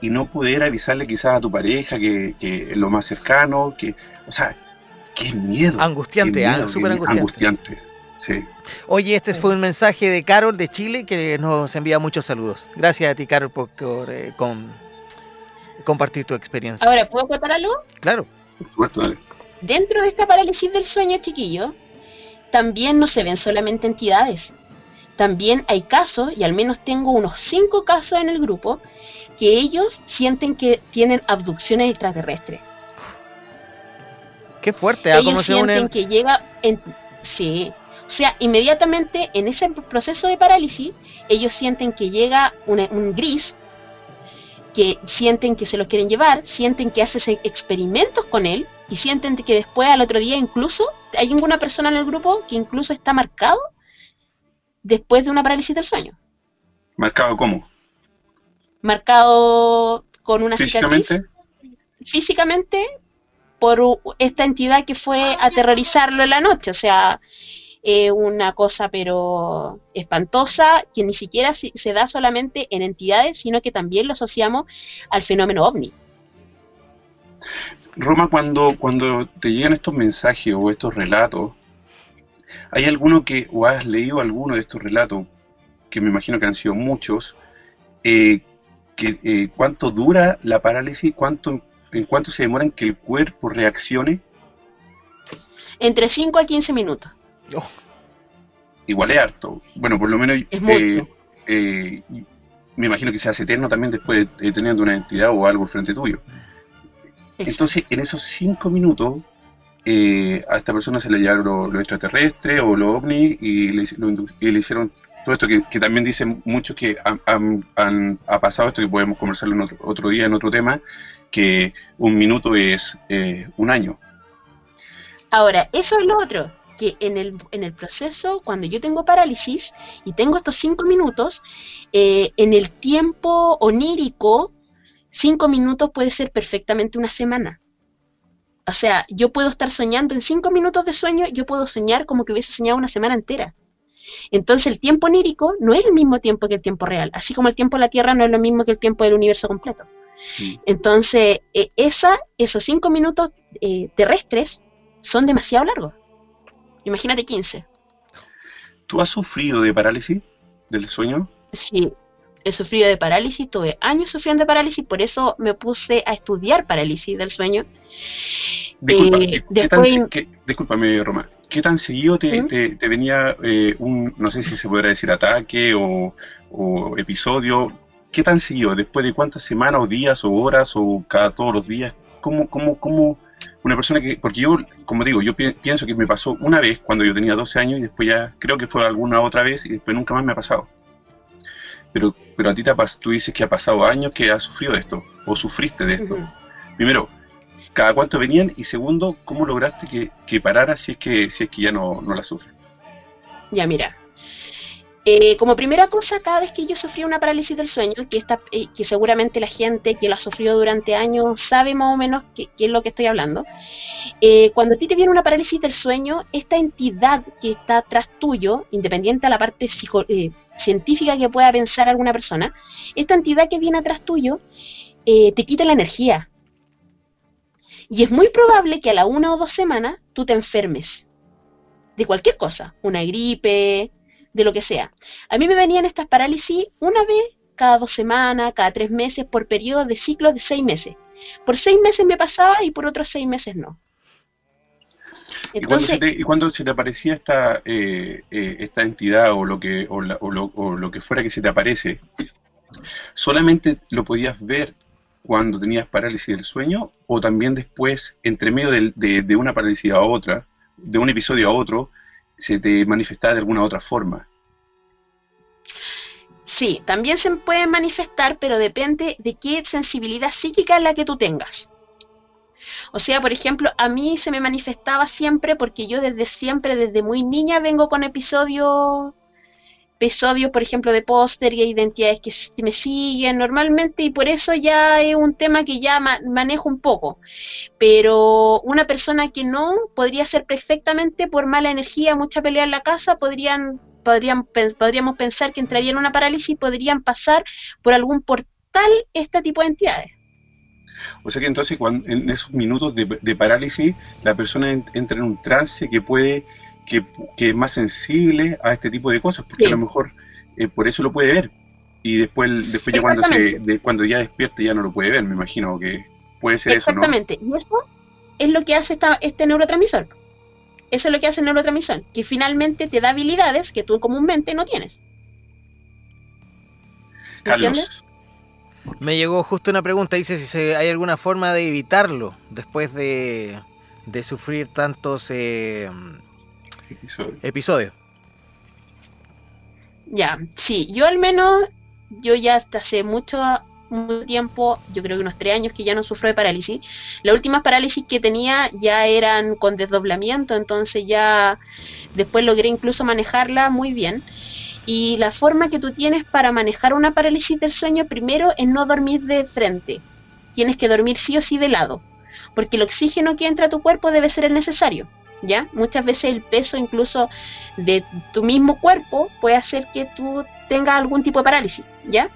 y no poder avisarle quizás a tu pareja que, que es lo más cercano, que, o sea, qué miedo. Angustiante, ah, súper angustiante. angustiante. Sí. Oye, este fue un mensaje de Carol de Chile que nos envía muchos saludos. Gracias a ti, Carol, por, por, eh, con- compartir tu experiencia. Ahora, ¿puedo contar algo? Claro. Por supuesto, dale. Dentro de esta parálisis del sueño, chiquillo, también no se ven solamente entidades. También hay casos, y al menos tengo unos cinco casos en el grupo, que ellos sienten que tienen abducciones extraterrestres. Qué fuerte, ¿ah? ellos ¿Cómo se sienten unen? que llega en... Sí, o sea, inmediatamente en ese proceso de parálisis, ellos sienten que llega un, un gris, que sienten que se los quieren llevar, sienten que haces experimentos con él y sienten que después al otro día incluso hay alguna persona en el grupo que incluso está marcado después de una parálisis del sueño. ¿Marcado cómo? Marcado con una ¿Físicamente? cicatriz físicamente por esta entidad que fue a aterrorizarlo en la noche. O sea, eh, una cosa pero espantosa que ni siquiera se, se da solamente en entidades, sino que también lo asociamos al fenómeno ovni. Roma, cuando, cuando te llegan estos mensajes o estos relatos, ¿hay alguno que, o has leído alguno de estos relatos, que me imagino que han sido muchos, eh, que, eh, cuánto dura la parálisis, cuánto, en cuánto se demora en que el cuerpo reaccione? Entre 5 a 15 minutos. Igual es harto. Bueno, por lo menos eh, eh, me imagino que se hace eterno también después de, teniendo una entidad o algo frente tuyo. Entonces, en esos cinco minutos, eh, a esta persona se le llevaron los lo extraterrestres o los ovnis y le, lo indu- y le hicieron todo esto que, que también dicen muchos que han, han- han- ha pasado esto, que podemos conversarlo en otro, otro día, en otro tema, que un minuto es eh, un año. Ahora, eso es lo otro, que en el, en el proceso, cuando yo tengo parálisis y tengo estos cinco minutos, eh, en el tiempo onírico, cinco minutos puede ser perfectamente una semana. O sea, yo puedo estar soñando en cinco minutos de sueño, yo puedo soñar como que hubiese soñado una semana entera. Entonces el tiempo onírico no es el mismo tiempo que el tiempo real, así como el tiempo de la Tierra no es lo mismo que el tiempo del universo completo. Entonces, eh, esa, esos cinco minutos eh, terrestres son demasiado largos. Imagínate 15. ¿Tú has sufrido de parálisis del sueño? Sí, he sufrido de parálisis, tuve años sufriendo de parálisis, por eso me puse a estudiar parálisis del sueño. Disculpa, Eh, ¿qué- tan qué- discúlpame, Roma. ¿Qué tan seguido te, ¿Mm? te- te venía eh, un, no sé si se podrá decir ataque o, o episodio? ¿Qué tan seguido? ¿Después de cuántas semanas o días o horas o cada todos los días? ¿Cómo, cómo, cómo una persona que, porque yo, como digo, yo pi- pienso que me pasó una vez cuando yo tenía 12 años y después ya creo que fue alguna otra vez y después nunca más me ha pasado. Pero, pero a ti te tú dices que ha pasado años que has sufrido esto o sufriste de esto. Primero, ¿cada cuánto venían? Y segundo, ¿cómo lograste que, que parara si es que, si es que ya no, no la sufre? Ya, mira. Eh, como primera cosa, cada vez que yo sufrí una parálisis del sueño, que, esta, eh, que seguramente la gente que lo ha sufrido durante años sabe más o menos qué, es lo que estoy hablando, eh, cuando a ti te viene una parálisis del sueño, esta entidad que está atrás tuyo, independiente a la parte psico- eh, científica que pueda pensar alguna persona, esta entidad que viene atrás tuyo eh, te quita la energía. Y es muy probable que a la una o dos semanas tú te enfermes de cualquier cosa, una gripe, de lo que sea. A mí me venían estas parálisis una vez cada dos semanas, cada tres meses, por periodos de ciclos de seis meses. Por seis meses me pasaba y por otros seis meses no. ¿Y cuando, se Entonces, te, y cuando se te aparecía esta, eh, eh, esta entidad o lo, que, o, la- o lo, o lo que fuera que se te aparece, ¿solamente lo podías ver cuando tenías parálisis del sueño o también después, entre medio de, de una parálisis a otra, de un episodio a otro, se te manifestaba de alguna otra forma? sí, también se pueden manifestar, pero depende de qué sensibilidad psíquica es la que tú tengas. O sea, por ejemplo, a mí se me manifestaba siempre porque yo desde siempre, desde muy niña, vengo con episodios, episodios, por ejemplo, de póster y identidades que me siguen normalmente y por eso ya es un tema que ya ma- manejo un poco. Pero una persona que no podría ser perfectamente por mala energía, mucha pelea en la casa, podrían, podrían, podríamos pensar que entrarían en una parálisis y podrían pasar por algún portal este tipo de entidades. O sea que entonces cuando, en esos minutos de, parálisis la persona en- entra en un trance que puede, que, que es más sensible a este tipo de cosas, porque Sí. a lo mejor eh, por eso lo puede ver. Y después, después ya cuando, se, Exactamente. de- cuando ya despierte ya no lo puede ver, me imagino que puede ser eso, ¿no? Exactamente. Y eso es lo que hace esta- este neurotransmisor. Eso es lo que hace el neurotransmisor, que finalmente te da habilidades que tú comúnmente no tienes. ¿Entiendes? Carlos, Me llegó justo una pregunta, dice si se- hay alguna forma de evitarlo después de, de sufrir tantos eh, episodio. Ya, sí, yo al menos, yo ya hasta hace mucho, mucho tiempo, yo creo que unos tres años que ya no sufro de parálisis. Las últimas parálisis que tenía ya eran con desdoblamiento, entonces ya después logré incluso manejarla muy bien. Y la forma que tú tienes para manejar una parálisis del sueño primero es no dormir de frente. Tienes que dormir sí o sí de lado, porque el oxígeno que entra a tu cuerpo debe ser el necesario. ¿Ya? Muchas veces el peso incluso de tu mismo cuerpo puede hacer que tú tengas algún tipo de parálisis, ¿ya?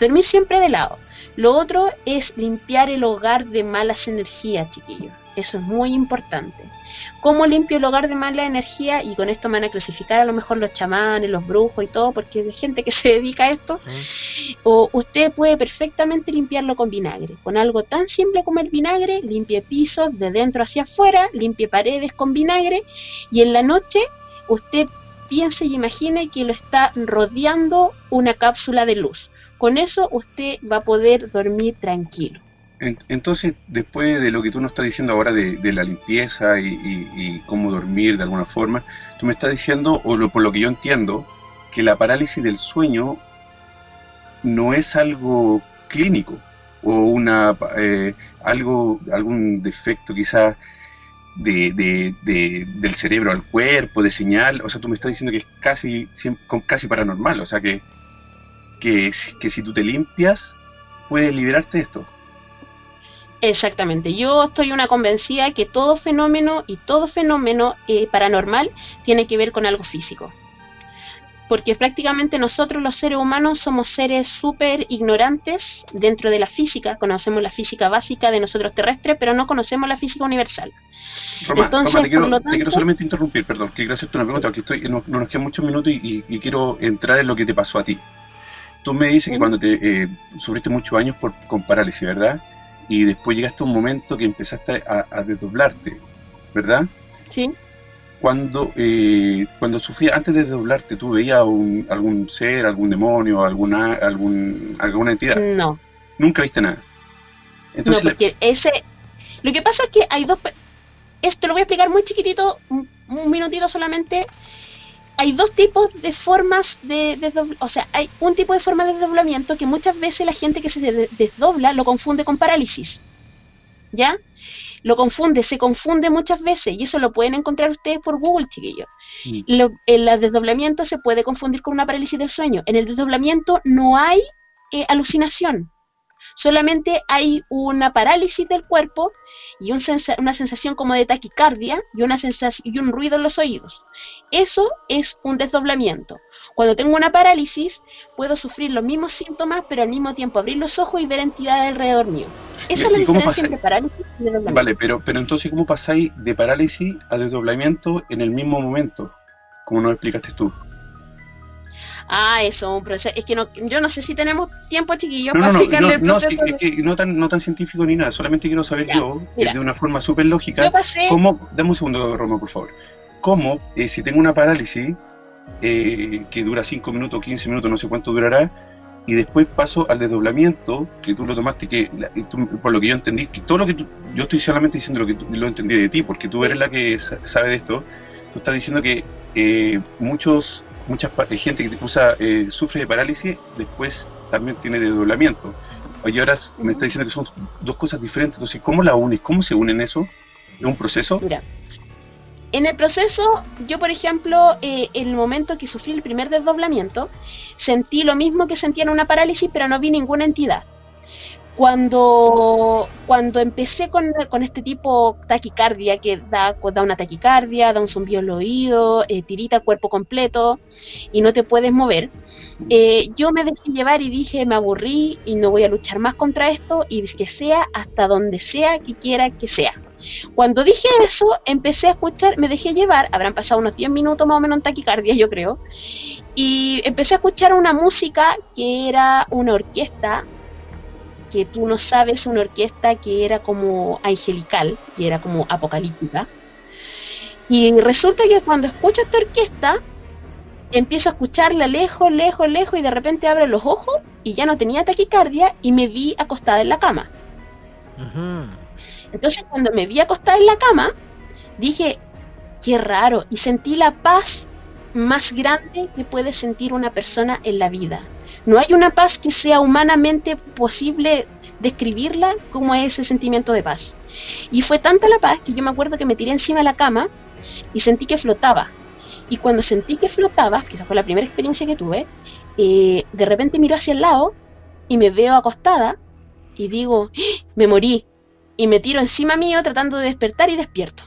Dormir siempre de lado. Lo otro es limpiar el hogar de malas energías, chiquillos. Eso es muy importante. ¿Cómo limpio el hogar de mala energía? Y con esto me van a crucificar a lo mejor los chamanes, los brujos y todo, porque hay gente que se dedica a esto. O usted puede perfectamente limpiarlo con vinagre. Con algo tan simple como el vinagre, limpie pisos de dentro hacia afuera, limpie paredes con vinagre y en la noche usted piense y imagine que lo está rodeando una cápsula de luz. Con eso usted va a poder dormir tranquilo. Entonces, después de lo que tú nos estás diciendo ahora de, la limpieza y, cómo dormir de alguna forma, tú me estás diciendo, o por lo que yo entiendo, que la parálisis del sueño no es algo clínico o una eh, algo algún defecto quizás de, del cerebro al cuerpo, de señal, o sea, tú me estás diciendo que es casi, casi paranormal, o sea, que, que, que si tú te limpias, puedes liberarte de esto. Exactamente, yo estoy una convencida que todo fenómeno y todo fenómeno eh, paranormal tiene que ver con algo físico. Porque prácticamente nosotros los seres humanos somos seres súper ignorantes dentro de la física, conocemos la física básica de nosotros terrestres, pero no conocemos la física universal. Entonces, te, quiero, solamente interrumpir, perdón, quiero hacerte una pregunta, porque estoy, no, nos quedan muchos minutos y, quiero entrar en lo que te pasó a ti. Tú me dices que cuando te eh, sufriste muchos años por, con parálisis, ¿verdad? Y después llegaste a un momento que empezaste a, desdoblarte, ¿verdad? Sí. Cuando, eh, cuando sufrías, antes de desdoblarte, ¿tú veías algún ser, algún demonio, alguna, algún, alguna entidad? No. Nunca viste nada. Entonces, no, porque ese... Lo que pasa es que hay dos... Esto lo voy a explicar muy chiquitito, un minutito solamente hay dos tipos de formas de desdoblamiento, o sea, hay un tipo de forma de desdoblamiento que muchas veces la gente que se desdobla lo confunde con parálisis. ¿Ya? Lo confunde, se confunde muchas veces y eso lo pueden encontrar ustedes por Google, chiquillos. Mm. el desdoblamiento se puede confundir con una parálisis del sueño. En el desdoblamiento no hay eh, alucinación, solamente hay una parálisis del cuerpo y una sensación como de taquicardia y, una y un ruido en los oídos. Eso es un desdoblamiento. Cuando tengo una parálisis, puedo sufrir los mismos síntomas, pero al mismo tiempo abrir los ojos y ver entidades alrededor mío. Esa es la diferencia entre parálisis y desdoblamiento. Vale, pero, pero entonces, ¿cómo pasáis de parálisis a desdoblamiento en el mismo momento? Como nos explicaste tú. Ah, eso, un proceso. Es que no, yo no sé si tenemos tiempo, chiquillos, para explicarle el proceso. No, es que no, tan, no tan científico ni nada, solamente quiero saber yo, de una forma súper lógica, cómo. Dame un segundo, Roma, por favor. ¿Cómo, eh, si tengo una parálisis eh, que dura 5 minutos, 15 minutos, no sé cuánto durará, y después paso al desdoblamiento, que tú lo tomaste, que por lo que yo entendí, que todo lo que tú, yo estoy solamente diciendo lo que tú, lo entendí de ti, porque tú eres la que sabe de esto, tú estás diciendo que eh, muchos mucha gente que usa, eh, sufre de parálisis, después también tiene desdoblamiento. Y ahora me está diciendo que son dos cosas diferentes. Entonces, ¿cómo la unes? ¿Cómo se unen eso? ¿Es un proceso? Mira, en el proceso, yo por ejemplo, eh, en el momento que sufrí el primer desdoblamiento, sentí lo mismo que sentía en una parálisis, pero no vi ninguna entidad. Cuando, cuando empecé con, este tipo taquicardia, que da, da una taquicardia, da un zumbido al oído, eh, tirita el cuerpo completo y no te puedes mover, eh, yo me dejé llevar y dije, me aburrí y no voy a luchar más contra esto y que sea hasta donde sea que quiera que sea. Cuando dije eso, empecé a escuchar, me dejé llevar, habrán pasado unos 10 minutos más o menos en taquicardia, yo creo, y empecé a escuchar una música que era una orquesta que tú no sabes una orquesta que era como angelical, que era como apocalíptica. Y resulta que cuando escucho esta orquesta, empiezo a escucharla lejos, lejos, lejos, y de repente abro los ojos y ya no tenía taquicardia y me vi acostada en la cama. Entonces cuando me vi acostada en la cama, dije, qué raro, y sentí la paz más grande que puede sentir una persona en la vida. No hay una paz que sea humanamente posible describirla como ese sentimiento de paz. Y fue tanta la paz que yo me acuerdo que me tiré encima de la cama y sentí que flotaba. Y cuando sentí que flotaba, que esa fue la primera experiencia que tuve, eh, de repente miro hacia el lado y me veo acostada y digo, ¡Ah! me morí. Y me tiro encima mío tratando de despertar y despierto.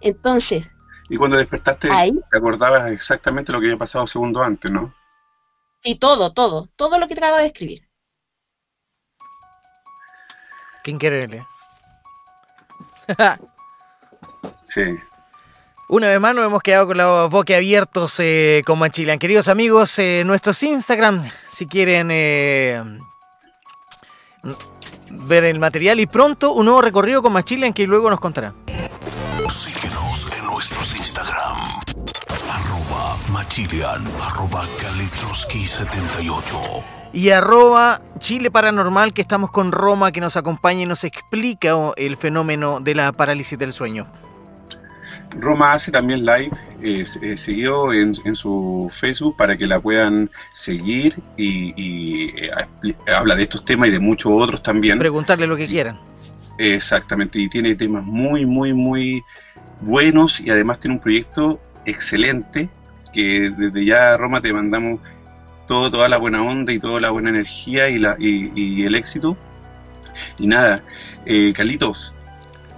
Entonces. Y cuando despertaste, te acordabas exactamente lo que había pasado segundo antes, ¿no? Sí, todo, todo, todo lo que te acabo de describir. Qué increíble. sí. Una vez más nos hemos quedado con los boques abiertos eh, como en Chile. Queridos amigos, eh, nuestros Instagram, si quieren eh, ver el material y pronto un nuevo recorrido con Machilean que luego nos contará. Arroba Machilian, arroba 78 y arroba Chile Paranormal, que estamos con Roma, que nos acompaña y nos explica el fenómeno de la parálisis del sueño. Roma hace también live eh, eh, seguido en, su Facebook para que la puedan seguir y, eh, habla de estos temas y de muchos otros también. Preguntarle lo que quieran. Exactamente, y tiene temas muy, muy, muy buenos y además tiene un proyecto excelente que desde ya Roma te mandamos todo, toda la buena onda y toda la buena energía y, la, y, el éxito. Y nada, eh, Carlitos,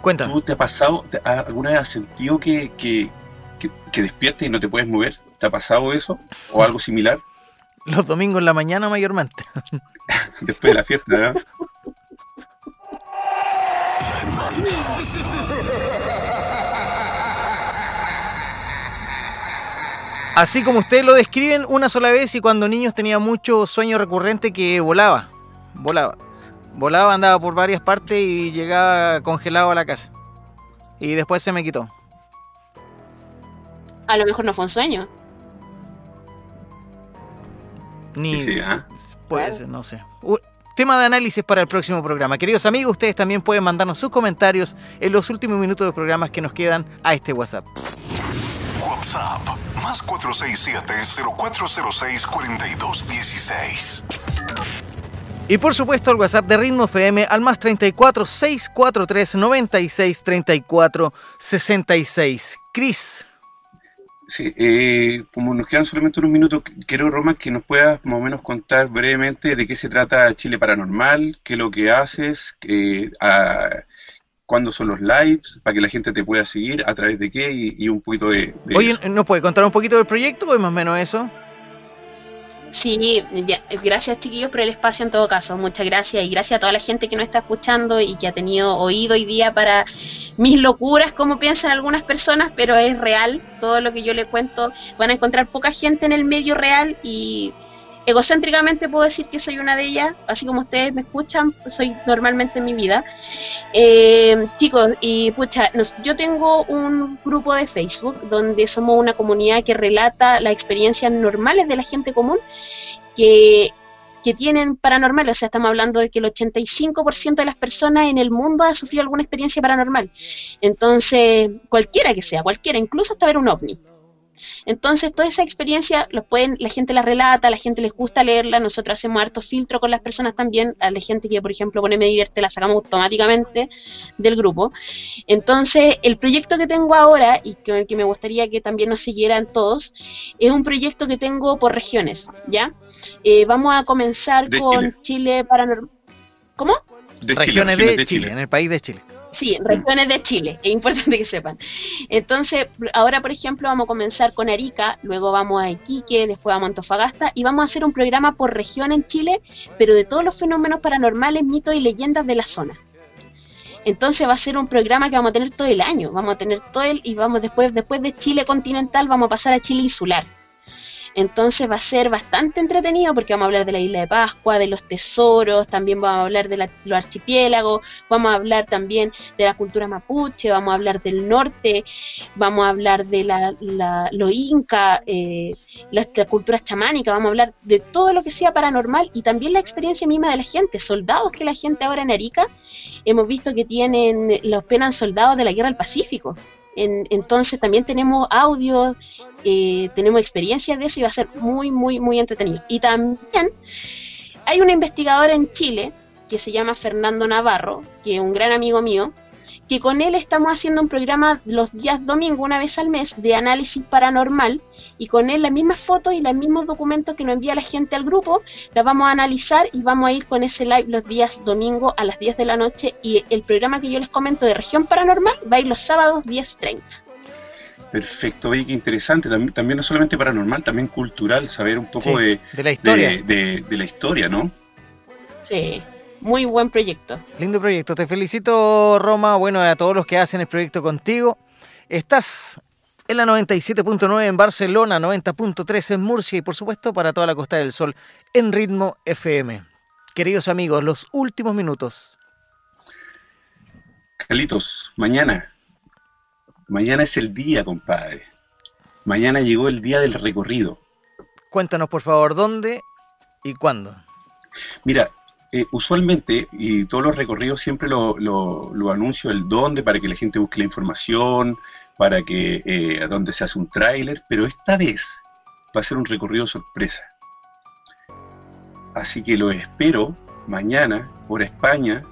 Cuenta. ¿Tú te ha pasado, alguna vez has sentido que, que, que, despiertes y no te puedes mover? ¿Te ha pasado eso? ¿O algo similar? Los domingos en la mañana mayormente. Después de la fiesta, Así como ustedes lo describen una sola vez y cuando niños tenía mucho sueño recurrente que volaba. Volaba. Volaba, andaba por varias partes y llegaba congelado a la casa. Y después se me quitó. A lo mejor no fue un sueño. Ni. ¿ah? Puede ser, no sé. tema de análisis para el próximo programa. Queridos amigos, ustedes también pueden mandarnos sus comentarios en los últimos minutos de programas que nos quedan a este WhatsApp. WhatsApp más 467-0406-4216. Y por supuesto el WhatsApp de Ritmo FM al más 34 643 96 34 66. Cris. Sí, eh, como nos quedan solamente unos minutos, quiero, Roma, que nos puedas más o menos contar brevemente de qué se trata Chile Paranormal, qué es lo que haces, eh, cuándo son los lives, para que la gente te pueda seguir, a través de qué y, un poquito de, de Oye, ¿nos puede contar un poquito del proyecto o más o menos eso? Sí, gracias chiquillos por el espacio en todo caso, muchas gracias y gracias a toda la gente que nos está escuchando y que ha tenido oído hoy día para mis locuras, como piensan algunas personas, pero es real, todo lo que yo le cuento, van a encontrar poca gente en el medio real y egocéntricamente puedo decir que soy una de ellas, así como ustedes me escuchan, soy normalmente en mi vida. Eh, chicos, y pucha, yo tengo un grupo de Facebook donde somos una comunidad que relata las experiencias normales de la gente común que, que tienen paranormal, o sea, estamos hablando de que el 85% de las personas en el mundo ha sufrido alguna experiencia paranormal. Entonces, cualquiera que sea, cualquiera, incluso hasta ver un ovni. Entonces, toda esa experiencia los pueden, la gente la relata, a la gente les gusta leerla, nosotros hacemos harto filtro con las personas también, a la gente que, por ejemplo, pone Me Divierte, la sacamos automáticamente del grupo. Entonces, el proyecto que tengo ahora, y que, que me gustaría que también nos siguieran todos, es un proyecto que tengo por regiones, ¿ya? Eh, vamos a comenzar con Chile, Paranormal. ¿Cómo? regiones de Chile, en el país de Chile. Sí, regiones de Chile, es importante que sepan. Entonces, ahora, por ejemplo, vamos a comenzar con Arica, luego vamos a Iquique, después vamos a Antofagasta y vamos a hacer un programa por región en Chile, pero de todos los fenómenos paranormales, mitos y leyendas de la zona. Entonces va a ser un programa que vamos a tener todo el año, vamos a tener todo el y vamos después después de Chile continental vamos a pasar a Chile insular. Entonces va a ser bastante entretenido porque vamos a hablar de la isla de Pascua, de los tesoros, también vamos a hablar de los archipiélagos, vamos a hablar también de la cultura mapuche, vamos a hablar del norte, vamos a hablar de la, la los incas, eh, las, culturas chamánicas, vamos a hablar de todo lo que sea paranormal y también la experiencia misma de la gente, soldados que la gente ahora en Arica hemos visto que tienen, los penan soldados de la guerra del Pacífico. Entonces también tenemos audio, eh, tenemos experiencias de eso y va a ser muy, muy, muy entretenido. Y también hay un investigador en Chile que se llama Fernando Navarro, que es un gran amigo mío, que con él estamos haciendo un programa los días domingo, una vez al mes, de análisis paranormal, y con él las mismas fotos y los mismos documentos que nos envía la gente al grupo, las vamos a analizar y vamos a ir con ese live los días domingo a las 10 de la noche, y el programa que yo les comento de región paranormal va a ir los sábados 10.30. Perfecto, oye, qué interesante. También, no solamente paranormal, también cultural, saber un poco de, de, la historia. de, la historia, ¿no? Sí, muy buen proyecto. Lindo proyecto. Te felicito, Roma. Bueno, a todos los que hacen el proyecto contigo. Estás en la 97.9 en Barcelona, 90.3 en Murcia y por supuesto para toda la Costa del Sol en Ritmo FM. Queridos amigos, los últimos minutos. Carlitos, mañana. Mañana es el día, compadre. Mañana llegó el día del recorrido. Cuéntanos, por favor, dónde y cuándo. Mira, eh, usualmente, y todos los recorridos siempre lo, lo, anuncio el dónde para que la gente busque la información, para que eh, a dónde se hace un tráiler, pero esta vez va a ser un recorrido sorpresa. Así que lo espero mañana, hora España,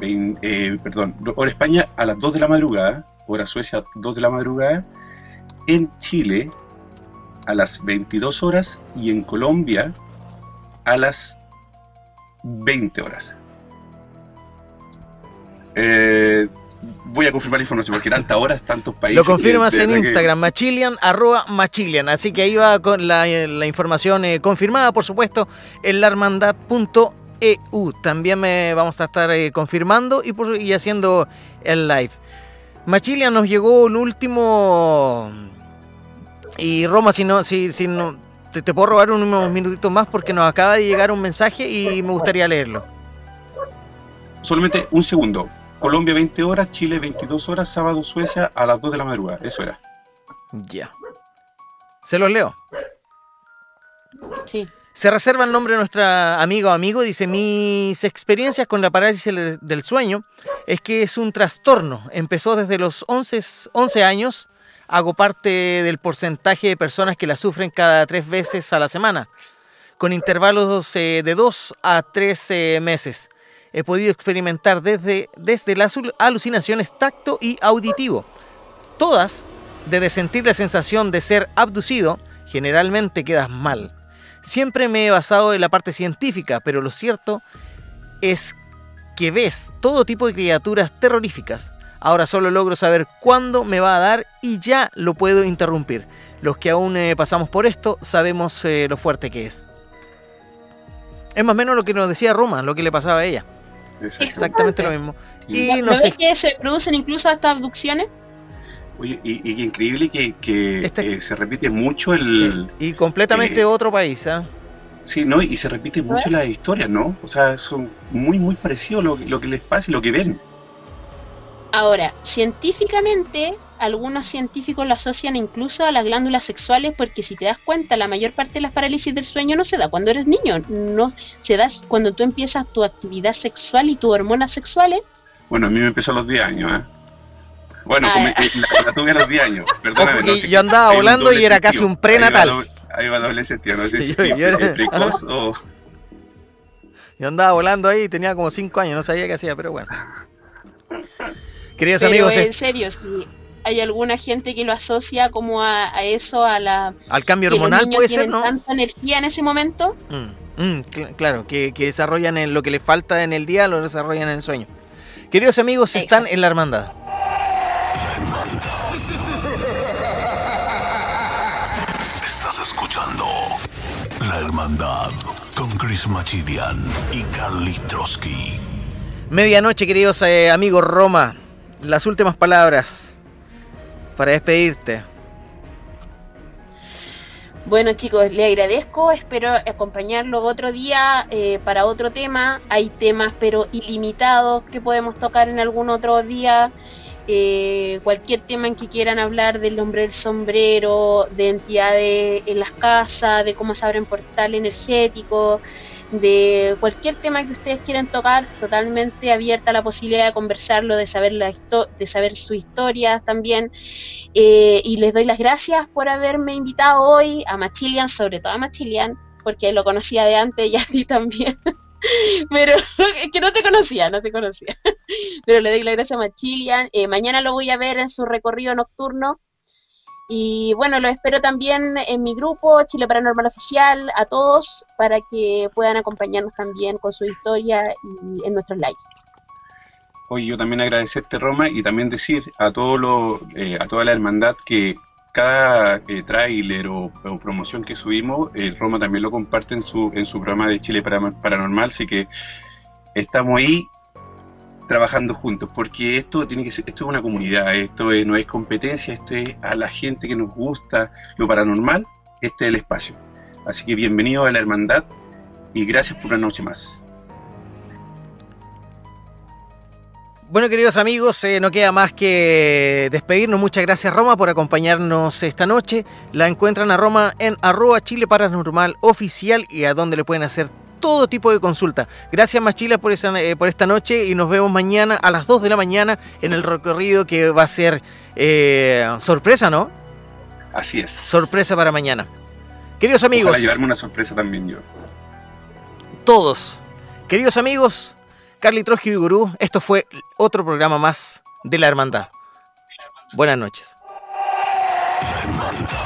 eh, perdón, hora España a las 2 de la madrugada, hora Suecia 2 de la madrugada, en Chile a las 22 horas y en Colombia a las 20 horas. Eh, voy a confirmar la información porque tantas horas, tantos países. Lo confirmas en Instagram, machilian, arroba machilian. Así que ahí va con la, información eh, confirmada, por supuesto, en larmandad.eu. También me vamos a estar eh, confirmando y, por, y haciendo el live. Machilian nos llegó un último. Y Roma, si no, si, si no, te, puedo robar unos minutitos más porque nos acaba de llegar un mensaje y me gustaría leerlo. Solamente un segundo. Colombia 20 horas, Chile 22 horas, sábado Suecia a las 2 de la madrugada. Eso era. Ya. ¿Se los leo? Sí. Se reserva el nombre de nuestra amiga o amigo. Dice, mis experiencias con la parálisis del sueño es que es un trastorno. Empezó desde los 11, 11 años hago parte del porcentaje de personas que la sufren cada tres veces a la semana, con intervalos eh, de dos a tres eh, meses. He podido experimentar desde, desde las alucinaciones tacto y auditivo, todas desde sentir la sensación de ser abducido, generalmente quedas mal. Siempre me he basado en la parte científica, pero lo cierto es que ves todo tipo de criaturas terroríficas, Ahora solo logro saber cuándo me va a dar y ya lo puedo interrumpir. Los que aún eh, pasamos por esto sabemos eh, lo fuerte que es. Es más o menos lo que nos decía Roma, lo que le pasaba a ella. Exactamente lo mismo. Y no, sé... que se producen incluso hasta abducciones? Oye, y, increíble que, este eh, se repite mucho el... Y completamente otro país, ¿ah? Sí, ¿no? Y se repite mucho la historia, ¿no? O sea, son muy, muy parecidos lo, lo que les pasa y lo que ven. Ahora, científicamente, algunos científicos lo asocian incluso a las glándulas sexuales porque si te das cuenta, la mayor parte de las parálisis del sueño no se da cuando eres niño, no se da cuando tú empiezas tu actividad sexual y tus hormonas sexuales. Bueno, a mí me empezó a los 10 años, ¿eh? Bueno, ah, eh, la, tuve a los 10 años, perdóname. yo andaba volando y era casi un prenatal. Ahí va doble sentido, no sé si yo, precoz o... Yo andaba volando ahí y tenía como 5 años, no sabía qué hacía, pero bueno. Queridos amigos. En serio, si hay alguna gente que lo asocia como a, eso, a la. Al cambio hormonal, puede ser, ¿no? tanta energía en ese momento. Mm, mm, claro, que, desarrollan en lo que les falta en el día, lo desarrollan en el sueño. Queridos amigos, están en la hermandad. Estás escuchando La Hermandad con Chris Machidian y Carly Trotsky. Medianoche, queridos eh, amigos Roma las últimas palabras para despedirte. Bueno chicos, le agradezco, espero acompañarlo otro día eh, para otro tema. Hay temas pero ilimitados que podemos tocar en algún otro día. Eh, cualquier tema en que quieran hablar del hombre del sombrero, de entidades en las casas, de cómo se abren portal energético, de cualquier tema que ustedes quieran tocar, totalmente abierta la posibilidad de conversarlo, de saber, la de saber su historia también. Eh, y les doy las gracias por haberme invitado hoy a Machilian, sobre todo a Machilian, porque lo conocía de antes y a ti también. Pero es que no te conocía, no te conocía. Pero le doy las gracias a Machilian. Eh, mañana lo voy a ver en su recorrido nocturno y bueno, lo espero también en mi grupo, Chile Paranormal Oficial, a todos, para que puedan acompañarnos también con su historia y en nuestros likes. Oye, yo también agradecerte, Roma, y también decir a, todo lo, eh, a toda la hermandad que cada eh, tráiler o, promoción que subimos, eh, Roma también lo comparte en su, en su programa de Chile Paranormal, así que estamos ahí trabajando juntos, porque esto tiene que ser, esto es una comunidad, esto no es competencia, esto es a la gente que nos gusta lo paranormal, este es el espacio. Así que bienvenido a la hermandad y gracias por una noche más. Bueno, queridos amigos, eh, no queda más que despedirnos. Muchas gracias, Roma, por acompañarnos esta noche. La encuentran a Roma en arroba Chile Paranormal Oficial y a donde le pueden hacer todo tipo de consulta. Gracias Machila por, esa, eh, por esta noche y nos vemos mañana a las 2 de la mañana en el recorrido que va a ser eh, sorpresa, ¿no? Así es. Sorpresa para mañana. Queridos amigos. Para llevarme una sorpresa también yo. Todos. Queridos amigos, Carly Trujillo y Gurú, esto fue otro programa más de la Hermandad. Buenas noches. los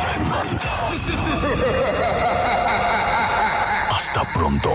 Hasta pronto.